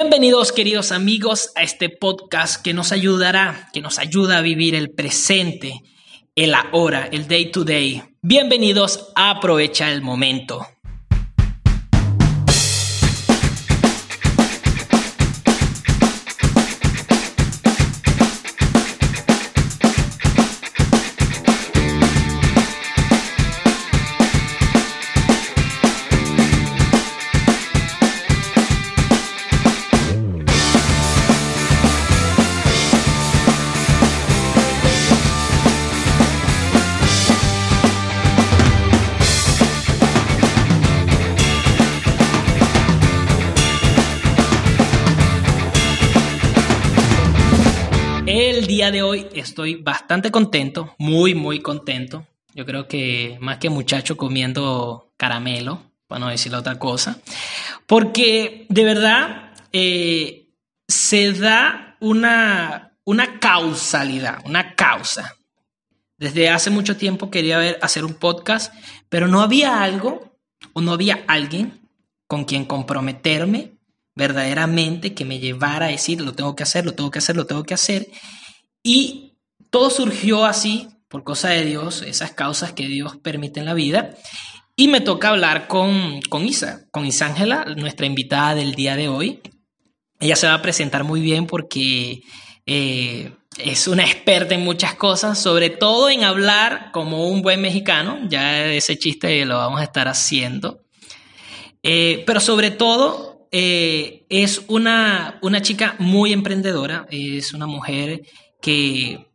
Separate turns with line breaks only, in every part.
Bienvenidos queridos amigos a este podcast que nos ayudará, que nos ayuda a vivir el presente, el ahora, el day to day. Bienvenidos a Aprovecha el Momento. Estoy bastante contento, muy, muy contento. Yo creo que más que muchacho comiendo caramelo, para no decir otra cosa, porque de verdad eh, se da una, una causalidad, una causa. Desde hace mucho tiempo quería ver, hacer un podcast, pero no había algo o no había alguien con quien comprometerme verdaderamente que me llevara a decir, lo tengo que hacer, lo tengo que hacer, lo tengo que hacer. Y todo surgió así, por cosa de Dios, esas causas que Dios permite en la vida. Y me toca hablar con, con Isa, con Isángela, nuestra invitada del día de hoy. Ella se va a presentar muy bien porque eh, es una experta en muchas cosas, sobre todo en hablar como un buen mexicano. Ya ese chiste lo vamos a estar haciendo. Eh, pero sobre todo eh, es una, una chica muy emprendedora, es una mujer que,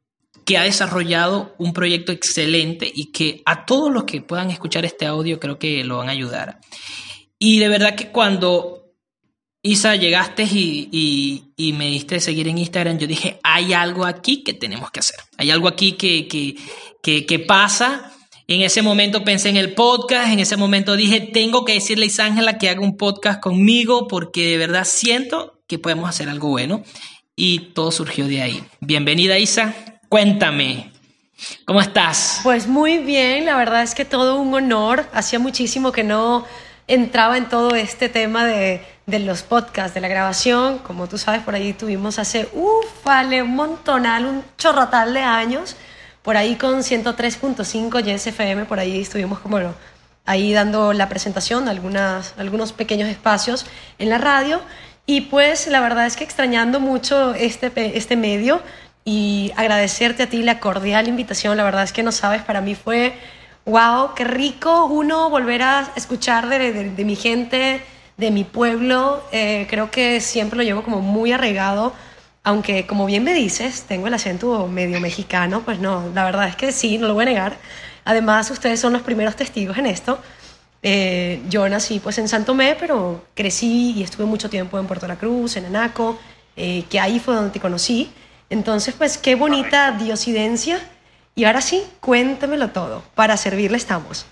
que ha desarrollado un proyecto excelente y que a todos los que puedan escuchar este audio creo que lo van a ayudar. Y de verdad que cuando Isa llegaste y, me diste seguir en Instagram, yo dije, hay algo aquí que tenemos que hacer, hay algo aquí que pasa en ese momento pensé en el podcast, en ese momento dije, tengo que decirle a Isángela que haga un podcast conmigo porque de verdad siento que podemos hacer algo bueno y todo surgió de ahí. Bienvenida Isa, cuéntame, ¿cómo estás?
Pues muy bien, la verdad es que todo un honor, hacía muchísimo que no entraba en todo este tema de, de los podcasts, de la grabación, como tú sabes, por ahí tuvimos hace, uff, un montonal, un de años por ahí con 103.5 YSFM, por ahí estuvimos como ahí dando la presentación, algunas, algunos pequeños espacios en la radio. Y pues la verdad es que extrañando mucho este, este medio y agradecerte a ti la cordial invitación, la verdad es que no sabes, para mí fue, wow, qué rico uno volver a escuchar de, de, mi gente, de mi pueblo, eh, creo que siempre lo llevo como muy arraigado aunque como bien me dices, tengo el acento medio mexicano, pues no, la verdad es que sí, no lo voy a negar. Además, ustedes son los primeros testigos en esto. Eh, yo nací pues en Santo Tomé, pero crecí y estuve mucho tiempo en Puerto La Cruz, en Anaco, eh, que ahí fue donde te conocí. Entonces, pues qué bonita diosidencia. Y ahora sí, cuéntamelo todo. Para servirle estamos.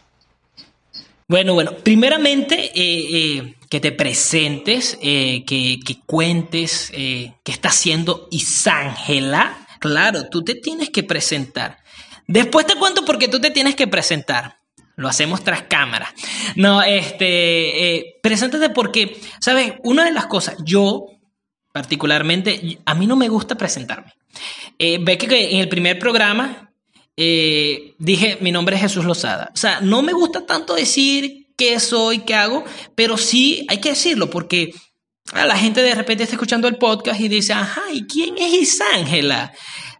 Bueno, bueno, primeramente eh, eh, que te presentes, eh, que, cuentes qué está haciendo Isángela. Claro, tú te tienes que presentar. Después te cuento por qué tú te tienes que presentar. Lo hacemos tras cámara. No, este, preséntate porque, ¿sabes? Una de las cosas, yo particularmente, a mí no me gusta presentarme. ve que en el primer programa eh, dije, mi nombre es Jesús Lozada. O sea, no me gusta tanto decir qué soy, qué hago, pero sí hay que decirlo porque a la gente de repente está escuchando el podcast y dice, ajá, ¿y quién es Isángela?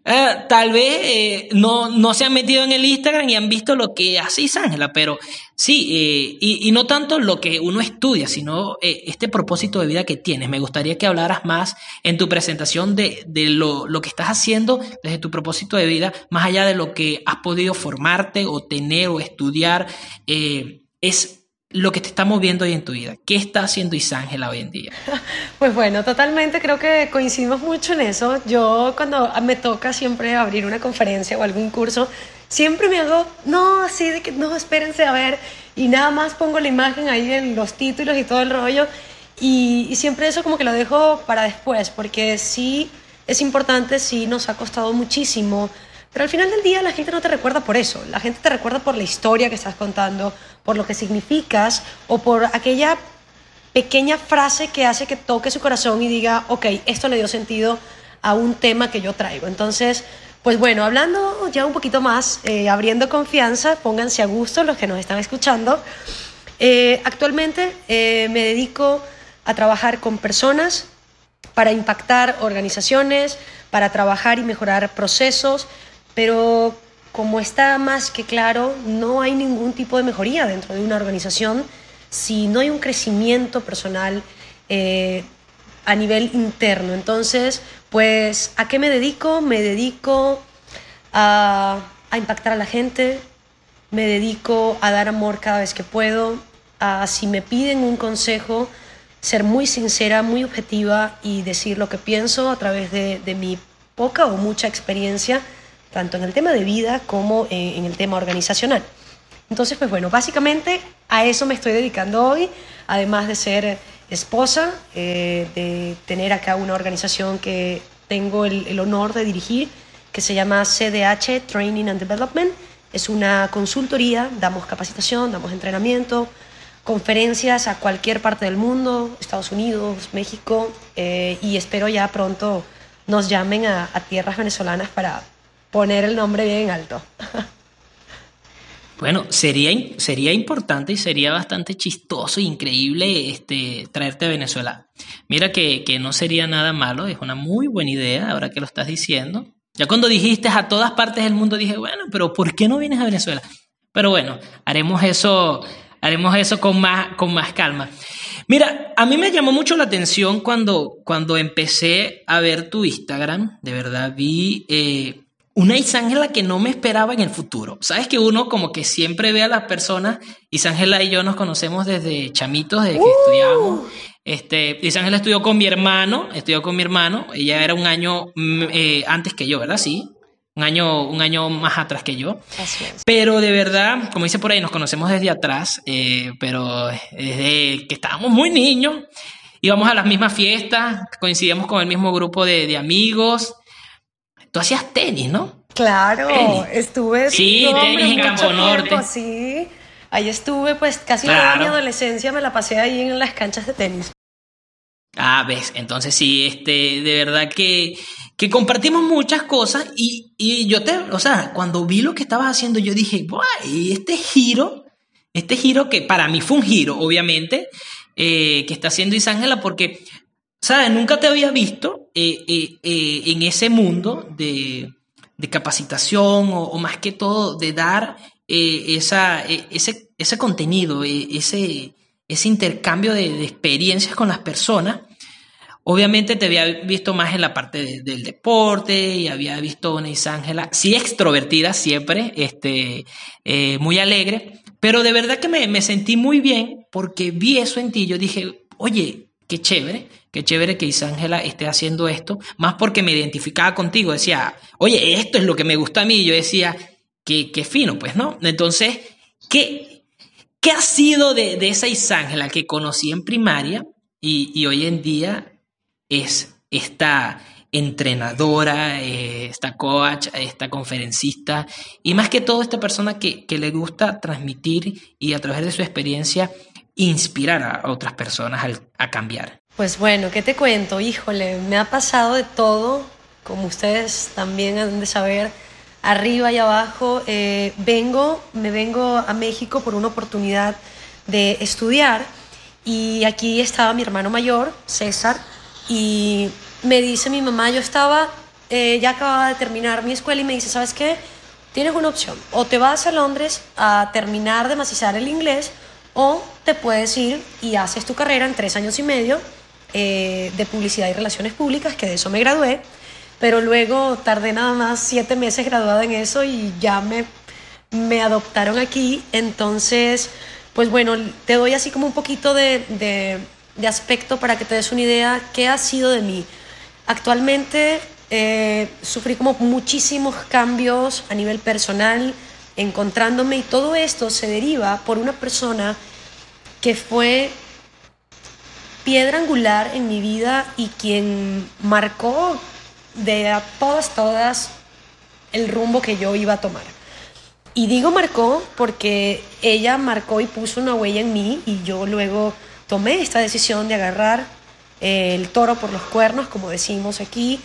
Eh, tal vez eh, no, no se han metido en el Instagram y han visto lo que hace Isángela, pero sí, eh, y, no tanto lo que uno estudia, sino este propósito de vida que tienes. Me gustaría que hablaras más en tu presentación de, de lo, lo, que estás haciendo desde tu propósito de vida, más allá de lo que has podido formarte o tener o estudiar. es lo que te está moviendo hoy en tu vida. ¿Qué está haciendo Isángela hoy en día?
Pues bueno, totalmente creo que coincidimos mucho en eso. Yo cuando me toca siempre abrir una conferencia o algún curso, siempre me hago, no, así de que no, espérense a ver, y nada más pongo la imagen ahí en los títulos y todo el rollo, y, y siempre eso como que lo dejo para después, porque sí es importante, sí nos ha costado muchísimo pero al final del día la gente no te recuerda por eso, la gente te recuerda por la historia que estás contando, por lo que significas o por aquella pequeña frase que hace que toque su corazón y diga, ok, esto le dio sentido a un tema que yo traigo. Entonces, pues bueno, hablando ya un poquito más, eh, abriendo confianza, pónganse a gusto los que nos están escuchando. Eh, actualmente eh, me dedico a trabajar con personas para impactar organizaciones, para trabajar y mejorar procesos, pero como está más que claro, no hay ningún tipo de mejoría dentro de una organización si no hay un crecimiento personal eh, a nivel interno. Entonces, pues, ¿a qué me dedico? Me dedico a, a impactar a la gente, me dedico a dar amor cada vez que puedo, a si me piden un consejo, ser muy sincera, muy objetiva y decir lo que pienso a través de, de mi poca o mucha experiencia, tanto en el tema de vida como en, el tema organizacional. Entonces, pues bueno, básicamente a eso me estoy dedicando hoy, además de ser esposa, eh, de tener acá una organización que tengo el, el, honor de dirigir, que se llama CDH Training and Development. Es una consultoría, damos capacitación, damos entrenamiento, conferencias a cualquier parte del mundo, Estados Unidos, México, eh, y espero ya pronto nos llamen a, a, tierras venezolanas para poner el nombre bien alto.
Bueno, sería, sería importante y sería bastante chistoso e increíble este, traerte a Venezuela. Mira que, que no sería nada malo, es una muy buena idea ahora que lo estás diciendo. Ya cuando dijiste a todas partes del mundo dije, bueno, pero ¿por qué no vienes a Venezuela? Pero bueno, haremos eso haremos eso con más, con más calma. Mira, a mí me llamó mucho la atención cuando, cuando empecé a ver tu Instagram. De verdad, vi eh, una Isángela que no me esperaba en el futuro. Sabes que uno como que siempre ve a las personas, Isángela y yo nos conocemos desde chamitos, desde que uh. estudiamos. Este, Isángela estudió con mi hermano, estudió con mi hermano, ella era un año mm, eh, antes que yo, ¿verdad? Sí, un año, un año más atrás que yo.
Así es.
Pero de verdad, como dice por ahí, nos conocemos desde atrás, eh, pero desde que estábamos muy niños, íbamos a las mismas fiestas, coincidíamos con el mismo grupo de, de amigos. Tú hacías tenis, ¿no?
Claro, tenis. estuve.
Sí, no, tenis en Campo Norte.
Tiempo, sí, ahí estuve, pues casi claro. toda mi adolescencia me la pasé ahí en las canchas de tenis.
Ah, ves, entonces sí, este, de verdad que, que compartimos muchas cosas y, y, yo te, o sea, cuando vi lo que estabas haciendo, yo dije, guay, este giro, este giro que para mí fue un giro, obviamente, eh, que está haciendo Isángela, porque, ¿sabes? Nunca te había visto eh, eh, eh en ese mundo de, de capacitación o, más que todo de dar esa, ese, ese contenido, ese ese intercambio de, de, experiencias con las personas. Obviamente te había visto más en la parte de, del deporte y había visto una Isángela, sí extrovertida siempre, este, muy alegre, pero de verdad que me, me, sentí muy bien porque vi eso en ti. Yo dije, oye, qué chévere, qué chévere que Isángela esté haciendo esto, más porque me identificaba contigo. Decía, oye, esto es lo que me gusta a mí. Y yo decía, qué, qué fino, pues, ¿no? Entonces, ¿qué, ¿Qué ha sido de, de esa Isángela que conocí en primaria y, y, hoy en día es esta entrenadora, eh, esta coach, esta conferencista y más que todo esta persona que, que, le gusta transmitir y a través de su experiencia inspirar a otras personas a, a cambiar?
Pues bueno, ¿qué te cuento? Híjole, me ha pasado de todo, como ustedes también han de saber arriba y abajo. Eh, vengo, me vengo a México por una oportunidad de estudiar y aquí estaba mi hermano mayor, César, y me dice mi mamá, yo estaba, eh, ya acababa de terminar mi escuela y me dice, ¿sabes qué? Tienes una opción, o te vas a Londres a terminar de macizar el inglés, o te puedes ir y haces tu carrera en tres años y medio eh, de publicidad y relaciones públicas, que de eso me gradué pero luego tardé nada más siete meses graduada en eso y ya me, me adoptaron aquí. Entonces, pues bueno, te doy así como un poquito de, de, de aspecto para que te des una idea qué ha sido de mí. Actualmente eh, sufrí como muchísimos cambios a nivel personal, encontrándome y todo esto se deriva por una persona que fue piedra angular en mi vida y quien marcó de todas, todas el rumbo que yo iba a tomar. Y digo marcó porque ella marcó y puso una huella en mí y yo luego tomé esta decisión de agarrar eh, el toro por los cuernos, como decimos aquí,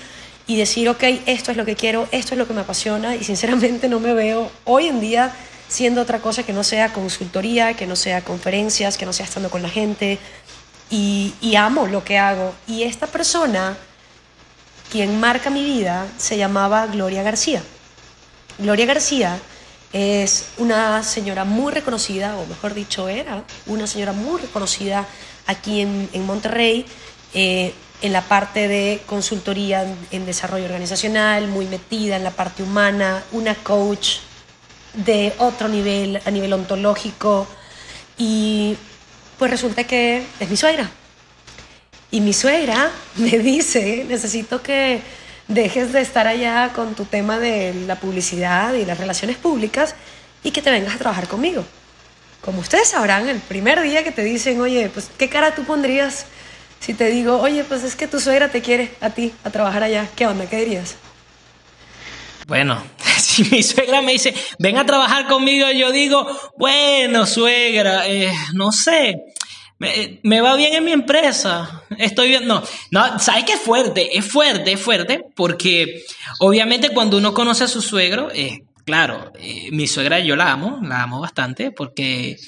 y decir, ok, esto es lo que quiero, esto es lo que me apasiona, y sinceramente no me veo hoy en día siendo otra cosa que no sea consultoría, que no sea conferencias, que no sea estando con la gente, y, amo lo que hago. Y esta persona, quien marca mi vida, se llamaba Gloria García. Gloria García es una señora muy reconocida, o mejor dicho, era una señora muy reconocida aquí en, en Monterrey, eh, en la parte de consultoría en desarrollo organizacional, muy metida en la parte humana, una coach de otro nivel, a nivel ontológico, y pues resulta que es mi suegra. Y mi suegra me dice, necesito que dejes de estar allá con tu tema de la publicidad y las relaciones públicas y que te vengas a trabajar conmigo. Como ustedes sabrán, el primer día que te dicen, oye, pues, ¿qué cara tú pondrías si te digo, oye, pues es que tu suegra te quiere a ti a trabajar allá? ¿Qué onda? ¿Qué dirías?
Bueno, si mi suegra me dice, ven a trabajar conmigo, yo digo, bueno, suegra, eh, no sé, me, va bien en mi empresa, estoy bien, no, no, ¿sabes qué es fuerte? Es fuerte, es fuerte, porque obviamente cuando uno conoce a su suegro, eh, claro, eh, mi suegra yo la amo, la amo bastante, porque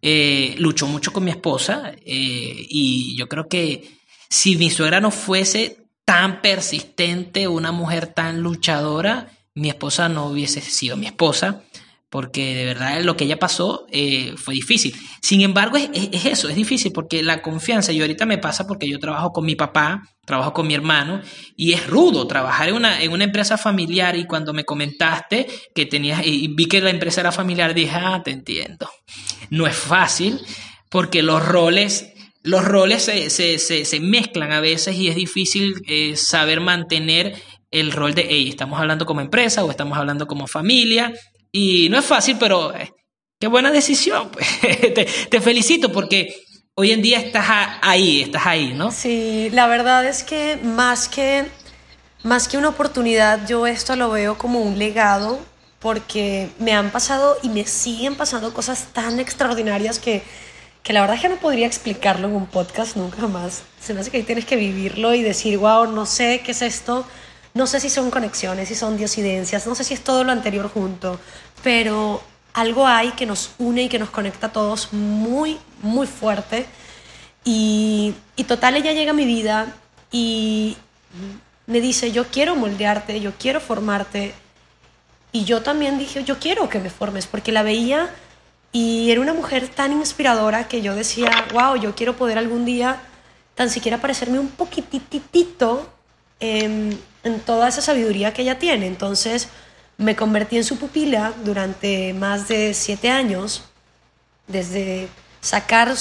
eh, luchó mucho con mi esposa, y yo creo que si mi suegra no fuese tan persistente, una mujer tan luchadora, mi esposa no hubiese sido mi esposa porque de verdad lo que ella pasó eh, fue difícil. Sin embargo, es, eso, es difícil porque la confianza, y ahorita me pasa porque yo trabajo con mi papá, trabajo con mi hermano, y es rudo trabajar en una, en una empresa familiar y cuando me comentaste que tenías, y vi que la empresa era familiar, dije, ah, te entiendo. No es fácil porque los roles... Los roles se, se, se, mezclan a veces y es difícil eh, saber mantener el rol de, hey, estamos hablando como empresa o estamos hablando como familia y no es fácil, pero eh, qué buena decisión. Pues. te, felicito porque hoy en día estás ahí, estás ahí, ¿no?
Sí, la verdad es que más que más que una oportunidad, yo esto lo veo como un legado porque me han pasado y me siguen pasando cosas tan extraordinarias que, que la verdad es que no podría explicarlo en un podcast nunca más. Se me hace que ahí tienes que vivirlo y decir, wow, no sé qué es esto, no sé si son conexiones, si son diosidencias, no sé si es todo lo anterior junto, pero algo hay que nos une y que nos conecta a todos muy, muy fuerte. Y, y total, ella llega a mi vida y me dice, yo quiero moldearte, yo quiero formarte. Y yo también dije, yo quiero que me formes, porque la veía y era una mujer tan inspiradora que yo decía, wow, yo quiero poder algún día tan siquiera parecerme un poquititito en, en toda esa sabiduría que ella tiene. Entonces me convertí en su pupila durante más de siete años, desde sacar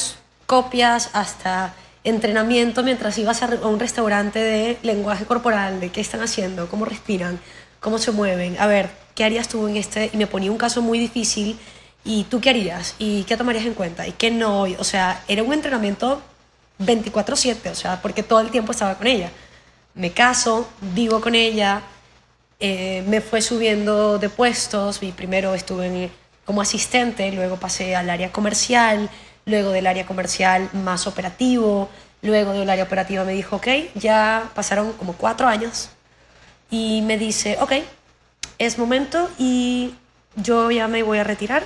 copias hasta entrenamiento mientras ibas a un restaurante de lenguaje corporal, de qué están haciendo, cómo respiran, cómo se mueven. A ver, ¿qué harías tú en este? Y me ponía un caso muy difícil. ¿Y tú qué harías? ¿Y qué tomarías en cuenta? ¿Y qué no? O sea, era un entrenamiento 24/7, o sea, porque todo el tiempo estaba con ella me caso, vivo con ella, eh, me fue subiendo de puestos, y primero estuve como asistente, luego pasé al área comercial, luego del área comercial más operativo, luego del área operativa me dijo, ok, ya pasaron como cuatro años y me dice, ok, es momento y yo ya me voy a retirar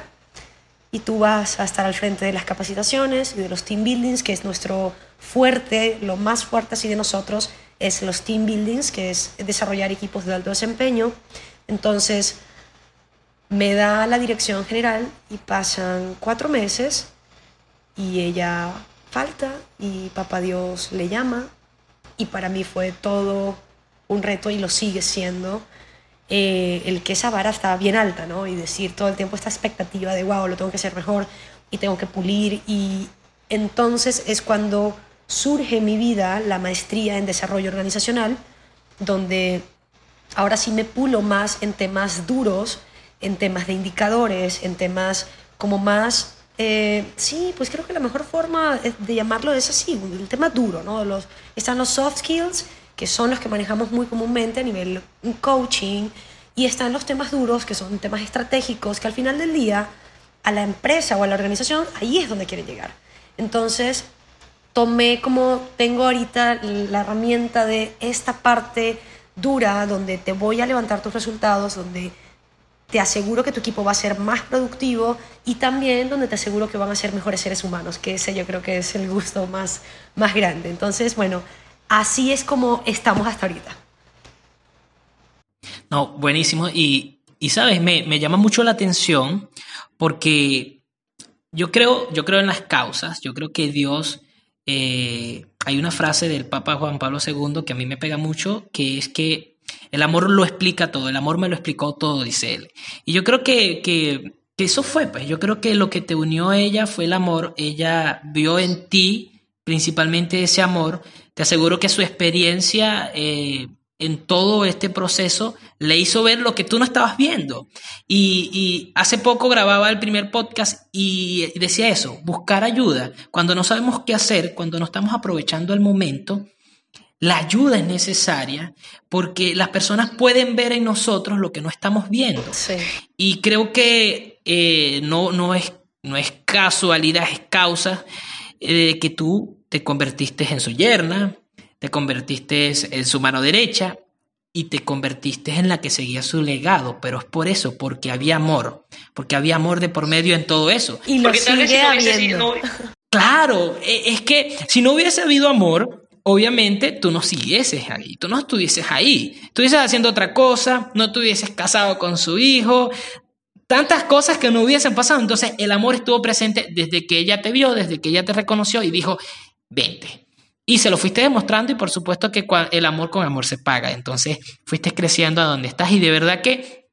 y tú vas a estar al frente de las capacitaciones y de los team buildings, que es nuestro fuerte, lo más fuerte así de nosotros, es los team buildings, que es desarrollar equipos de alto desempeño. Entonces, me da la dirección general y pasan cuatro meses y ella falta y papá Dios le llama y para mí fue todo un reto y lo sigue siendo eh, el que esa vara está bien alta, ¿no? Y decir todo el tiempo esta expectativa de, wow, lo tengo que hacer mejor y tengo que pulir y entonces es cuando surge en mi vida la maestría en desarrollo organizacional, donde ahora sí me pulo más en temas duros, en temas de indicadores, en temas como más... Eh, sí, pues creo que la mejor forma de llamarlo es así, el tema duro, ¿no? Los, están los soft skills, que son los que manejamos muy comúnmente a nivel coaching, y están los temas duros, que son temas estratégicos, que al final del día a la empresa o a la organización, ahí es donde quieren llegar. Entonces, tomé como tengo ahorita la herramienta de esta parte dura donde te voy a levantar tus resultados, donde te aseguro que tu equipo va a ser más productivo y también donde te aseguro que van a ser mejores seres humanos, que ese yo creo que es el gusto más, más grande. Entonces, bueno, así es como estamos hasta ahorita.
No, buenísimo. Y, y sabes, me, me, llama mucho la atención porque yo creo, yo creo en las causas, yo creo que Dios, eh, hay una frase del Papa Juan Pablo II que a mí me pega mucho, que es que el amor lo explica todo, el amor me lo explicó todo, dice él. Y yo creo que, que, eso fue, pues. Yo creo que lo que te unió a ella fue el amor, ella vio en ti principalmente ese amor, te aseguro que su experiencia... Eh, en todo este proceso le hizo ver lo que tú no estabas viendo. Y, y, hace poco grababa el primer podcast y decía eso, buscar ayuda. Cuando no sabemos qué hacer, cuando no estamos aprovechando el momento, la ayuda es necesaria porque las personas pueden ver en nosotros lo que no estamos viendo. Y creo que eh, no, no, es, no es casualidad, es causa de que tú te convertiste en su yerna, te convertiste en su mano derecha y te convertiste en la que seguía su legado, pero es por eso, porque había amor, porque había amor de por medio en todo eso.
Y lo sigue habiendo.
Claro, e, es que si no hubiese habido amor, obviamente tú no siguieses ahí, tú no estuvieses ahí, estuvieses haciendo otra cosa, no estuvieses casado con su hijo, tantas cosas que no hubiesen pasado. Entonces el amor estuvo presente desde que ella te vio, desde que ella te reconoció y dijo, vente. Y se lo fuiste demostrando y por supuesto que el amor con amor se paga. Entonces fuiste creciendo a donde estás y de verdad que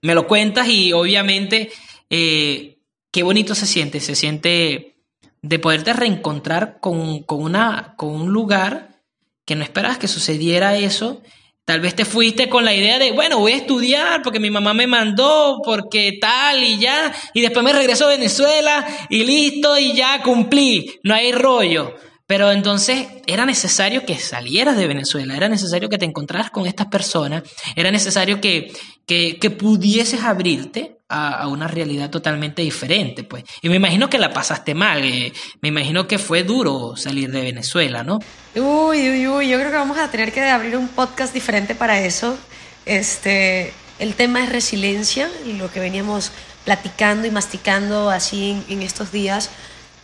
me lo cuentas y obviamente eh, qué bonito se siente, se siente de poderte reencontrar con, una, con un lugar que no esperabas que sucediera eso. Tal vez te fuiste con la idea de, bueno, voy a estudiar porque mi mamá me mandó, porque tal y ya, y después me regreso a Venezuela y listo y ya cumplí, no hay rollo. Pero entonces era necesario que salieras de Venezuela, era necesario que te encontraras con estas personas, era necesario que, que, pudieses abrirte a, una realidad totalmente diferente. Pues. Y me imagino que la pasaste mal, eh, me imagino que fue duro salir de Venezuela, ¿no?
Uy, uy, uy, yo creo que vamos a tener que abrir un podcast diferente para eso. Este, el tema es resiliencia, lo que veníamos platicando y masticando así en estos días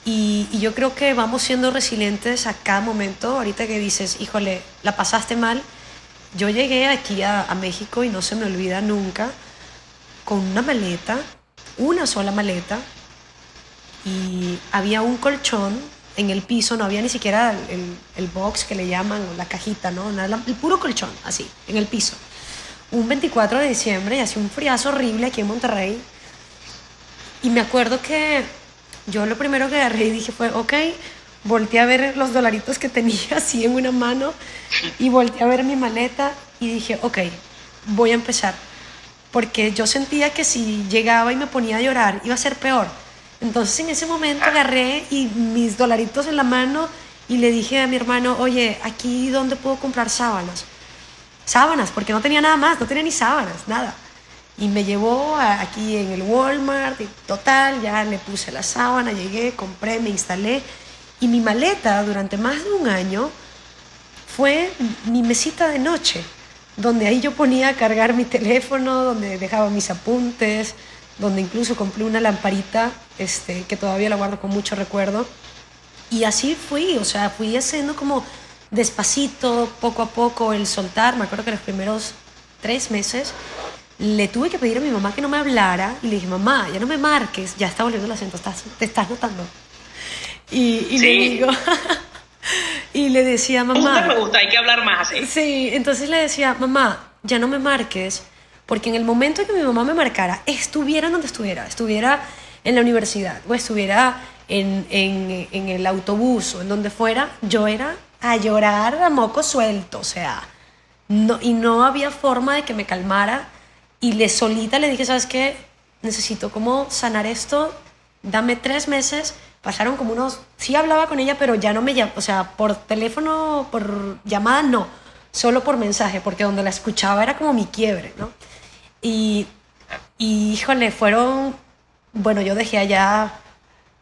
y, yo creo que vamos siendo resilientes a cada momento. Ahorita que dices, híjole, la pasaste mal. Yo llegué aquí a, México y no se me olvida nunca con una maleta, una sola maleta, y había un colchón en el piso, no había ni siquiera el, box que le llaman, la cajita, ¿no? Nada, el puro colchón, así, en el piso. Un 24 de diciembre y hacía un friazo horrible aquí en Monterrey. Y me acuerdo que yo lo primero que agarré y dije fue, ok, volteé a ver los dolaritos que tenía así en una mano y volteé a ver mi maleta y dije, ok, voy a empezar. Porque yo sentía que si llegaba y me ponía a llorar iba a ser peor. Entonces en ese momento agarré y mis dolaritos en la mano y le dije a mi hermano, oye, aquí dónde puedo comprar sábanas. Sábanas, porque no tenía nada más, no tenía ni sábanas, nada. Y me llevó aquí en el Walmart, y total, ya le puse la sábana, llegué, compré, me instalé. Y mi maleta durante más de un año fue mi mesita de noche, donde ahí yo ponía a cargar mi teléfono, donde dejaba mis apuntes, donde incluso compré una lamparita este, que todavía la guardo con mucho recuerdo. Y así fui, o sea, fui haciendo como despacito, poco a poco, el soltar. Me acuerdo que los primeros tres meses le tuve que pedir a mi mamá que no me hablara y le dije, mamá, ya no me marques, ya está volviendo el acento, te estás notando. Y, le digo, y le decía, mamá...
Me gusta, hay que hablar más así.
Sí, entonces le decía, mamá, ya no me marques, porque en el momento en que mi mamá me marcara, estuviera donde estuviera, estuviera en la universidad o estuviera en, en, en el autobús o en donde fuera, yo era a llorar a moco suelto, o sea, no, y no había forma de que me calmara y le solita le dije, ¿sabes qué? Necesito como sanar esto, dame tres meses. Pasaron como unos, sí hablaba con ella, pero ya no me llamaba, o sea, por teléfono, por llamada, no, solo por mensaje, porque donde la escuchaba era como mi quiebre, ¿no? Y, y híjole, fueron, bueno, yo dejé allá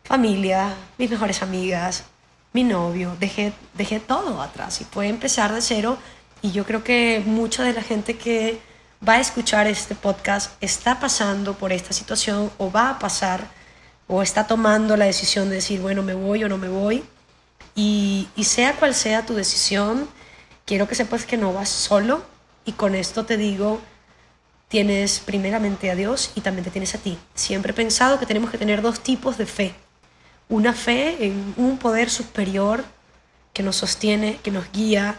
familia, mis mejores amigas, mi novio, dejé, dejé todo atrás y fue empezar de cero. Y yo creo que mucha de la gente que va a escuchar este podcast está pasando por esta situación o va a pasar o está tomando la decisión de decir, bueno, me voy o no me voy. Y, sea cual sea tu decisión, quiero que sepas que no vas solo y con esto te digo, tienes primeramente a Dios y también te tienes a ti. Siempre he pensado que tenemos que tener dos tipos de fe una fe en un poder superior que nos sostiene, que nos guía,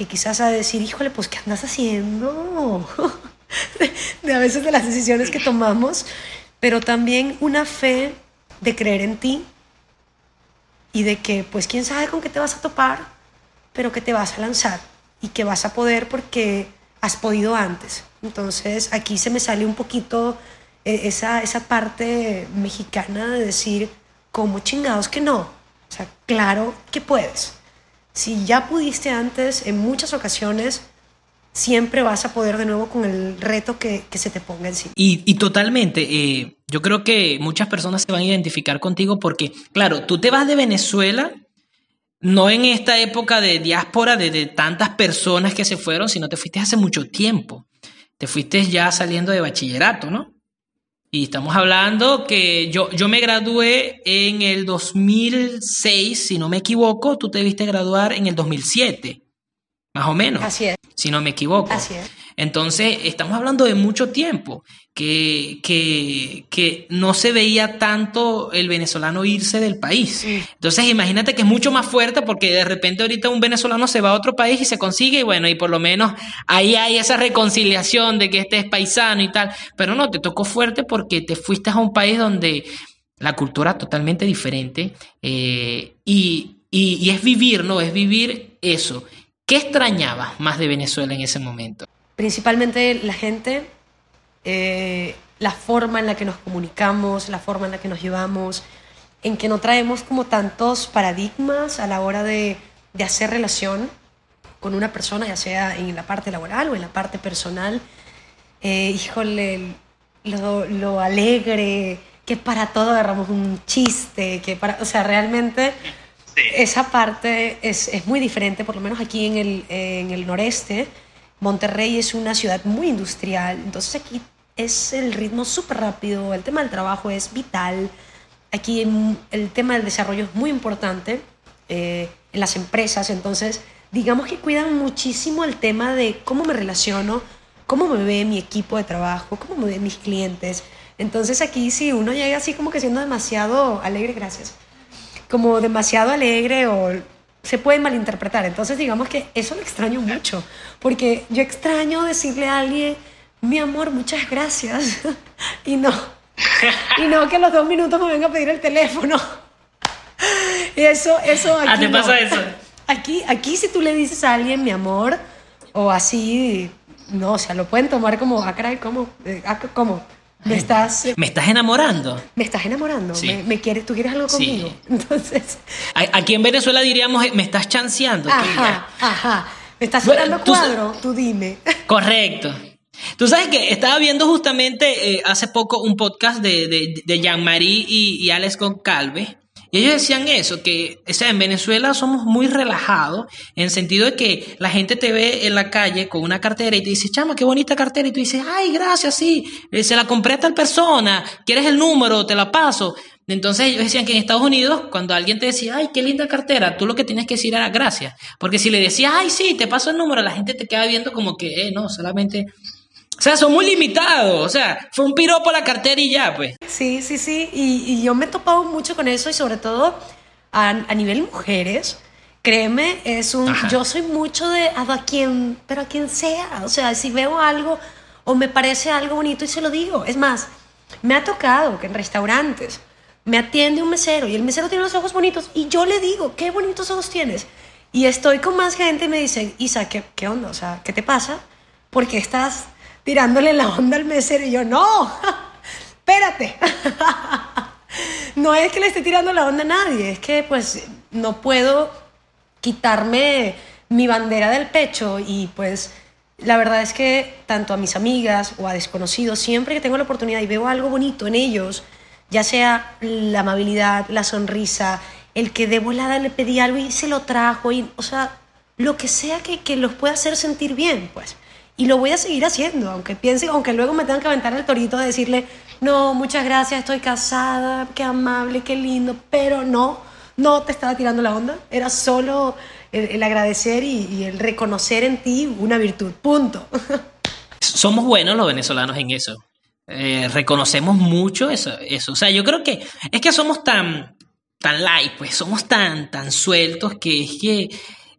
que quizás de decir, híjole, pues ¿qué andas haciendo? de, a veces de las decisiones que tomamos, pero también una fe de creer en ti y de que, pues quién sabe con qué te vas a topar, pero que te vas a lanzar y que vas a poder porque has podido antes. Entonces aquí se me sale un poquito eh, esa, esa parte mexicana de decir, ¿Cómo chingados que no? O sea, claro que puedes. Si ya pudiste antes, en muchas ocasiones, siempre vas a poder de nuevo con el reto que, se te ponga encima.
Y, y totalmente, eh, yo creo que muchas personas se van a identificar contigo porque, claro, tú te vas de Venezuela, no en esta época de diáspora de, de tantas personas que se fueron, sino te fuiste hace mucho tiempo. Te fuiste ya saliendo de bachillerato, ¿no? Y estamos hablando que yo, yo me gradué en el 2006, si no me equivoco, tú te debiste graduar en el 2007, más o menos.
Así es.
Si no me equivoco.
Así es.
Entonces, estamos hablando de mucho tiempo, que, que, que, no se veía tanto el venezolano irse del país. Entonces, imagínate que es mucho más fuerte porque de repente ahorita un venezolano se va a otro país y se consigue, y bueno, y por lo menos ahí hay esa reconciliación de que este es paisano y tal. Pero no, te tocó fuerte porque te fuiste a un país donde la cultura es totalmente diferente eh, y, y, y es vivir, ¿no? Es vivir eso. ¿Qué extrañabas más de Venezuela en ese momento?
Principalmente la gente, eh, la forma en la que nos comunicamos, la forma en la que nos llevamos, en que no traemos como tantos paradigmas a la hora de, de hacer relación con una persona, ya sea en la parte laboral o en la parte personal. Eh, híjole, lo, lo, alegre, que para todo agarramos un chiste, que para, o sea, realmente esa parte es, es, muy diferente, por lo menos aquí en el, en el noreste Monterrey es una ciudad muy industrial, entonces aquí es el ritmo súper rápido, el tema del trabajo es vital, aquí el tema del desarrollo es muy importante eh, en las empresas, entonces digamos que cuidan muchísimo el tema de cómo me relaciono, cómo me ve mi equipo de trabajo, cómo me ven mis clientes. Entonces aquí si uno llega así como que siendo demasiado alegre, gracias, como demasiado alegre o se puede malinterpretar. Entonces, digamos que eso lo extraño mucho, porque yo extraño decirle a alguien, mi amor, muchas gracias, y no, y no que a los dos minutos me venga a pedir el teléfono. Y eso, eso aquí.
Ah, ¿te pasa eso?
Aquí, aquí, si tú le dices a alguien, mi amor, o así, no, o sea, lo pueden tomar como, ah, caray, ¿cómo? Eh, ah, ¿Cómo? Me estás...
Me estás enamorando.
Me estás enamorando. Me, quieres, ¿Tú quieres algo conmigo? Entonces...
Aquí en Venezuela diríamos, me estás chanceando.
Ajá, ajá. Me estás sacando cuadro, tú dime.
Correcto. Tú sabes que estaba viendo justamente eh, hace poco un podcast de, de, de Jean-Marie y, y Alex Goncalves y ellos decían eso, que o sea, en Venezuela somos muy relajados, en el sentido de que la gente te ve en la calle con una cartera y te dice, chama, qué bonita cartera, y tú dices, ay, gracias, sí, eh, se la compré a tal persona, ¿quieres el número? Te la paso. Entonces ellos decían que en Estados Unidos, cuando alguien te decía, ay, qué linda cartera, tú lo que tienes que decir era gracias. Porque si le decías, ay, sí, te paso el número, la gente te queda viendo como que, eh, no, solamente o sea, son muy limitados. O sea, fue un piropo a la cartera y ya, pues.
Sí, sí, sí. Y, yo me he topado mucho con eso y sobre todo a, nivel mujeres. Créeme, es un. Yo soy mucho de a quien, pero a quien sea. O sea, si veo algo o me parece algo bonito y se lo digo. Es más, me ha tocado que en restaurantes me atiende un mesero y el mesero tiene los ojos bonitos y yo le digo, qué bonitos ojos tienes. Y estoy con más gente y me dicen, Isa, ¿qué, qué onda? O sea, ¿qué te pasa? Porque estás tirándole la onda al mesero y yo, no, espérate. no es que le esté tirando la onda a nadie, es que pues no puedo quitarme mi bandera del pecho y pues la verdad es que tanto a mis amigas o a desconocidos, siempre que tengo la oportunidad y veo algo bonito en ellos, ya sea la amabilidad, la sonrisa, el que de volada le pedí algo y se lo trajo, y, o sea, lo que sea que, que los pueda hacer sentir bien, pues. Y lo voy a seguir haciendo, aunque piense, aunque luego me tengan que aventar el torito de decirle, no, muchas gracias, estoy casada, qué amable, qué lindo, pero no, no te estaba tirando la onda, era solo el, agradecer y, el reconocer en ti una virtud, punto.
Somos buenos los venezolanos en eso. Eh, reconocemos mucho eso, eso. O sea, yo creo que es que somos tan, tan light, pues somos tan, tan sueltos que es que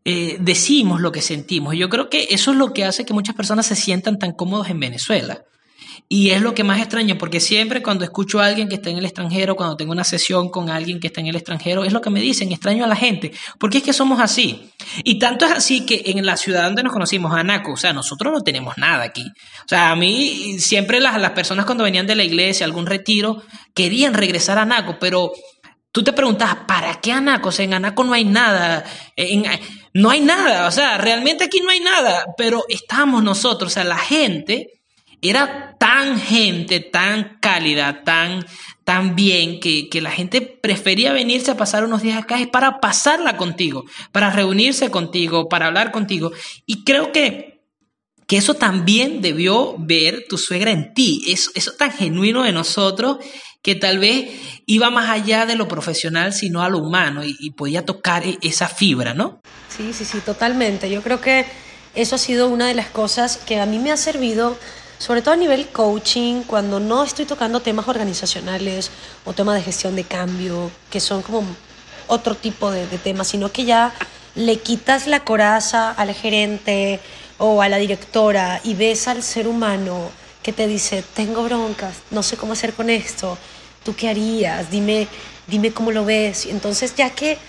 eh, decimos lo que sentimos. Yo creo que eso es lo que hace que muchas personas se sientan tan cómodos en Venezuela. Y es lo que más extraño, porque siempre cuando escucho a alguien que está en el extranjero, cuando tengo una sesión con alguien que está en el extranjero, es lo que me dicen, extraño a la gente, porque es que somos así. Y tanto es así que en la ciudad donde nos conocimos, Anaco, o sea, nosotros no tenemos nada aquí. O sea, a mí siempre las, las personas cuando venían de la iglesia, algún retiro, querían regresar a Anaco, pero tú te preguntas, ¿para qué Anaco? O sea, en Anaco no hay nada. No hay nada, o sea, realmente aquí no hay nada, pero estamos nosotros, o sea, la gente era tan gente, tan cálida, tan, tan bien, que, que, la gente prefería venirse a pasar unos días acá para pasarla contigo, para reunirse contigo, para hablar contigo. Y creo que, que eso también debió ver tu suegra en ti, eso, eso tan genuino de nosotros que tal vez iba más allá de lo profesional, sino a lo humano y, podía tocar e, esa fibra, ¿no?
Sí, sí, sí, totalmente. Yo creo que eso ha sido una de las cosas que a mí me ha servido sobre todo a nivel coaching, cuando no estoy tocando temas organizacionales o temas de gestión de cambio, que son como otro tipo de, temas, sino que ya le quitas la coraza al gerente o a la directora y ves al ser humano que te dice, tengo broncas, no sé cómo hacer con esto, ¿tú qué harías? Dime, dime cómo lo ves. Entonces, ya que,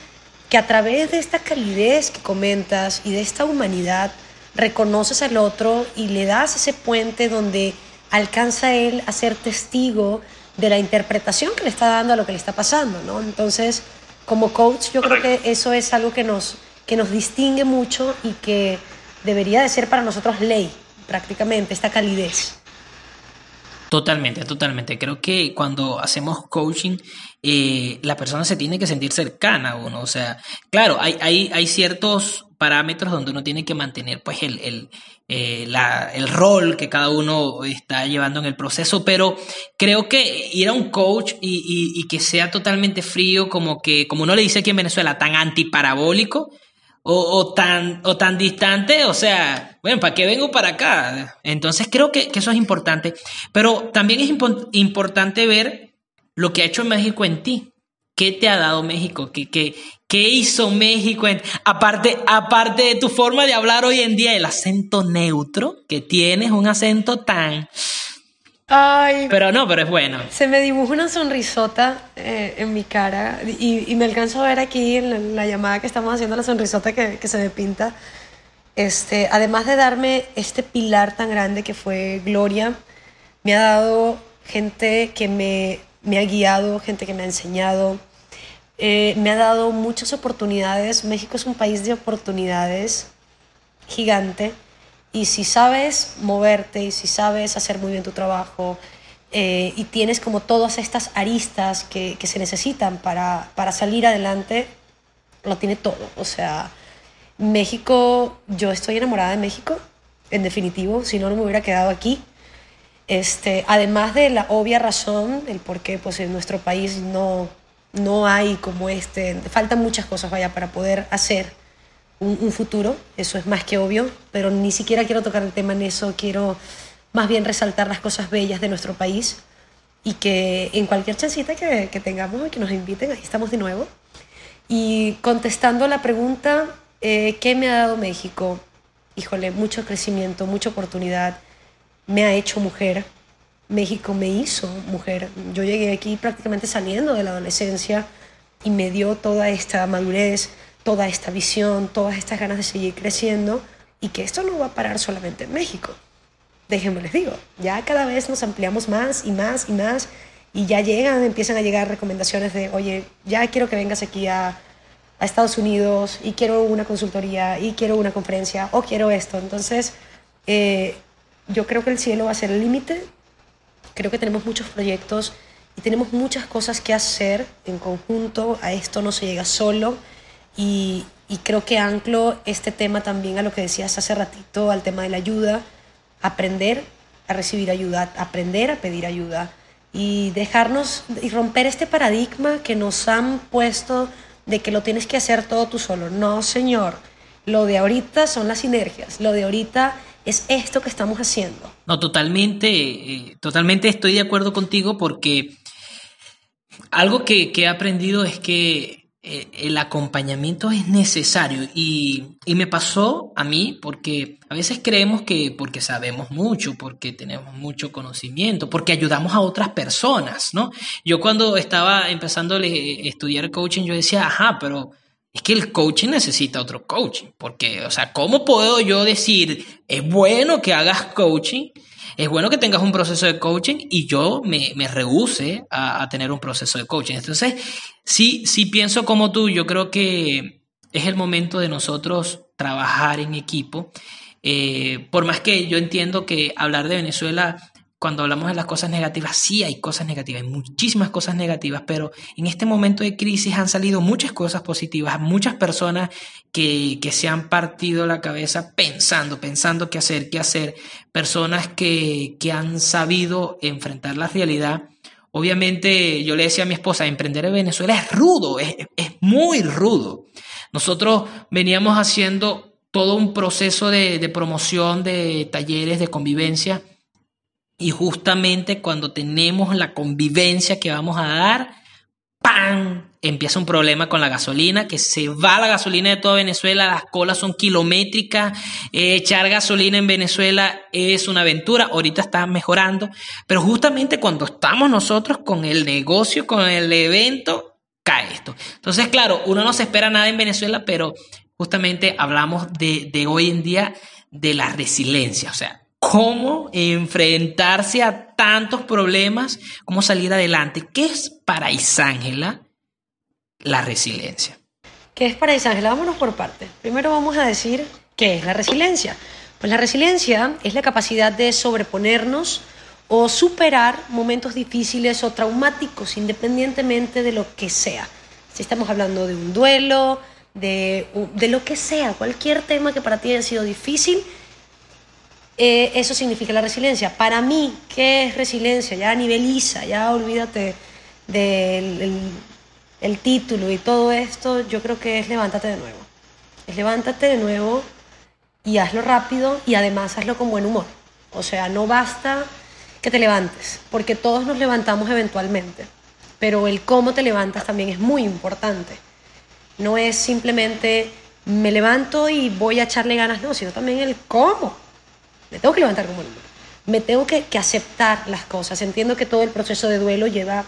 que a través de esta calidez que comentas y de esta humanidad, reconoces al otro y le das ese puente donde alcanza él a ser testigo de la interpretación que le está dando a lo que le está pasando, ¿no? Entonces, como coach, yo creo que eso es algo que nos, que nos distingue mucho y que debería de ser para nosotros ley, prácticamente, esta calidez.
Totalmente, totalmente. Creo que cuando hacemos coaching, eh, la persona se tiene que sentir cercana a uno. O sea, claro, hay, hay, hay ciertos parámetros donde uno tiene que mantener pues el, el, eh, el, rol que cada uno está llevando en el proceso, pero creo que ir a un coach y, y, que sea totalmente frío, como que, como uno le dice aquí en Venezuela, tan antiparabólico, o, tan, o tan distante, o sea, bueno, ¿para qué vengo para acá? Entonces creo que, eso es importante, pero también es importante ver lo que ha hecho México en ti. ¿Qué te ha dado México? ¿Qué, qué, qué hizo México? aparte, aparte de tu forma de hablar hoy en día, el acento neutro que tienes, un acento tan...
Ay,
pero no, pero es bueno.
Se me dibuja una sonrisota eh, en mi cara y, y, me alcanzo a ver aquí en la, llamada que estamos haciendo, la sonrisota que, que, se me pinta. Este, además de darme este pilar tan grande que fue Gloria, me ha dado gente que me me ha guiado, gente que me ha enseñado, eh, me ha dado muchas oportunidades. México es un país de oportunidades gigante y si sabes moverte y si sabes hacer muy bien tu trabajo eh, y tienes como todas estas aristas que, que se necesitan para, para, salir adelante, lo tiene todo. O sea, México, yo estoy enamorada de México, en definitivo, si no, no me hubiera quedado aquí. Este, además de la obvia razón, el por qué pues, en nuestro país no, no hay como este, faltan muchas cosas vaya, para poder hacer un, futuro, eso es más que obvio, pero ni siquiera quiero tocar el tema en eso, quiero más bien resaltar las cosas bellas de nuestro país y que en cualquier chancita que, que tengamos que nos inviten, ahí estamos de nuevo. Y contestando la pregunta, eh, ¿qué me ha dado México? Híjole, mucho crecimiento, mucha oportunidad me ha hecho mujer. México me hizo mujer. Yo llegué aquí prácticamente saliendo de la adolescencia y me dio toda esta madurez, toda esta visión, todas estas ganas de seguir creciendo y que esto no va a parar solamente en México. Déjenme les digo, ya cada vez nos ampliamos más y más y más y ya llegan, empiezan a llegar recomendaciones de, oye, ya quiero que vengas aquí a, a Estados Unidos y quiero una consultoría y quiero una conferencia o quiero esto. Entonces, eh, yo creo que el cielo va a ser el límite. Creo que tenemos muchos proyectos y tenemos muchas cosas que hacer en conjunto, a esto no se llega solo y, creo que anclo este tema también a lo que decías hace ratito, al tema de la ayuda, aprender a recibir ayuda, aprender a pedir ayuda y dejarnos y romper este paradigma que nos han puesto de que lo tienes que hacer todo tú solo. No, señor. Lo de ahorita son las sinergias. Lo de ahorita es esto que estamos haciendo.
No, totalmente, eh, totalmente estoy de acuerdo contigo porque algo que, he aprendido es que el acompañamiento es necesario y, me pasó a mí porque a veces creemos que porque sabemos mucho, porque tenemos mucho conocimiento, porque ayudamos a otras personas, ¿no? Yo cuando estaba empezando a estudiar coaching, yo decía, ajá, pero es que el coaching necesita otro coaching, porque, o sea, ¿cómo puedo yo decir, es bueno que hagas coaching? es bueno que tengas un proceso de coaching y yo me, me rehúse a, tener un proceso de coaching. Entonces, sí, sí pienso como tú, yo creo que es el momento de nosotros trabajar en equipo. Eh, por más que yo entiendo que hablar de Venezuela cuando hablamos de las cosas negativas, sí hay cosas negativas, hay muchísimas cosas negativas, pero en este momento de crisis han salido muchas cosas positivas, muchas personas que, que se han partido la cabeza pensando, pensando qué hacer, qué hacer, personas que, que han sabido enfrentar la realidad. Obviamente, yo le decía a mi esposa, emprender en Venezuela es rudo, es, es muy rudo. Nosotros veníamos haciendo todo un proceso de, de promoción de talleres de convivencia y justamente cuando tenemos la convivencia que vamos a dar, ¡pam! Empieza un problema con la gasolina, que se va la gasolina de toda Venezuela, las colas son kilométricas, eh, echar gasolina en Venezuela es una aventura, ahorita está mejorando, pero justamente cuando estamos nosotros con el negocio, con el evento, cae esto. Entonces, claro, uno no se espera nada en Venezuela, pero justamente hablamos de, de hoy en día de la resiliencia, o sea, cómo enfrentarse a tantos problemas, cómo salir adelante. ¿Qué es para Isángela la resiliencia?
¿Qué es para Isángela? Vámonos por partes. Primero vamos a decir qué es la resiliencia. Pues la resiliencia es la capacidad de sobreponernos o superar momentos difíciles o traumáticos, independientemente de lo que sea. Si estamos hablando de un duelo, de, de lo que sea, cualquier tema que para ti haya sido difícil, eh, eso significa la resiliencia. Para mí, ¿qué es resiliencia? Ya a nivel ISA, ya olvídate del el, título y todo esto, yo creo que es levántate de nuevo. Es levántate de nuevo y hazlo rápido y además hazlo con buen humor. O sea, no basta que te levantes, porque todos nos levantamos eventualmente, pero el cómo te levantas también es muy importante. No es simplemente me levanto y voy a echarle ganas, no, sino también el cómo. Me tengo que levantar como niño. Me tengo que, aceptar las cosas. Entiendo que todo el proceso de duelo lleva,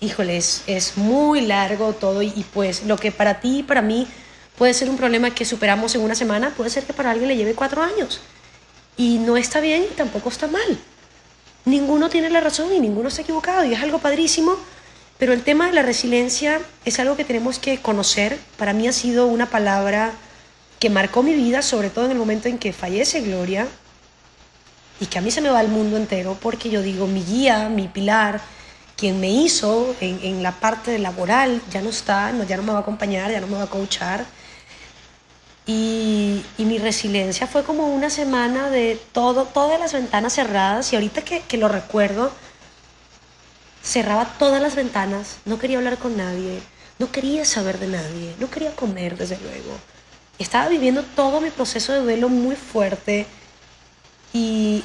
híjole, es, muy largo todo y, y, pues lo que para ti y para mí puede ser un problema que superamos en una semana, puede ser que para alguien le lleve cuatro años. Y no está bien y tampoco está mal. Ninguno tiene la razón y ninguno está equivocado y es algo padrísimo. Pero el tema de la resiliencia es algo que tenemos que conocer. Para mí ha sido una palabra que marcó mi vida, sobre todo en el momento en que fallece Gloria y que a mí se me va el mundo entero porque yo digo, mi guía, mi pilar, quien me hizo en, la parte laboral, ya no está, no, ya no me va a acompañar, ya no me va a coachar. Y, mi resiliencia fue como una semana de todo, todas las ventanas cerradas y ahorita que, que lo recuerdo, cerraba todas las ventanas, no quería hablar con nadie, no quería saber de nadie, no quería comer desde luego. Estaba viviendo todo mi proceso de duelo muy fuerte y,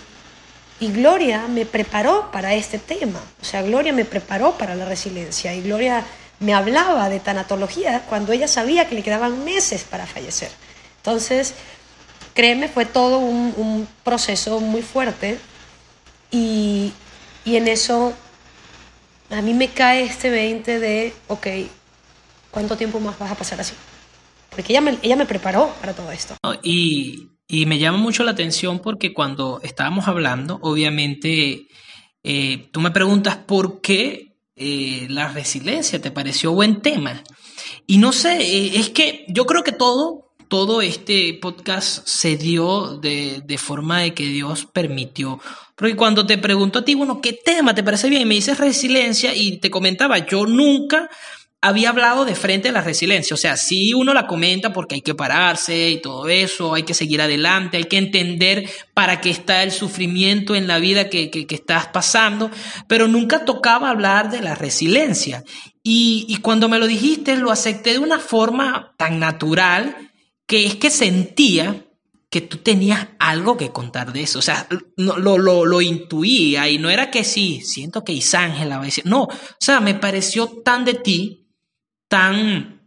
Gloria me preparó para este tema. O sea, Gloria me preparó para la resiliencia. Y Gloria me hablaba de tanatología cuando ella sabía que le quedaban meses para fallecer. Entonces, créeme, fue todo un, proceso muy fuerte. Y, en eso a mí me cae este 20 de, ok, ¿cuánto tiempo más vas a pasar así? Porque ella me, ella me preparó para todo esto.
Y y me llama mucho la atención porque cuando estábamos hablando, obviamente, eh, tú me preguntas por qué eh, la resiliencia te pareció buen tema. Y no sé, eh, es que yo creo que todo, todo este podcast se dio de, de, forma de que Dios permitió. Porque cuando te pregunto a ti, bueno, ¿qué tema te parece bien? Y me dices resiliencia y te comentaba, yo nunca había hablado de frente a la resiliencia. O sea, sí uno la comenta porque hay que pararse y todo eso, hay que seguir adelante, hay que entender para qué está el sufrimiento en la vida que, que, estás pasando, pero nunca tocaba hablar de la resiliencia. Y, y cuando me lo dijiste, lo acepté de una forma tan natural que es que sentía que tú tenías algo que contar de eso. O sea, lo, lo, lo intuía y no era que sí, siento que Isángela va a decir. No, o sea, me pareció tan de ti tan,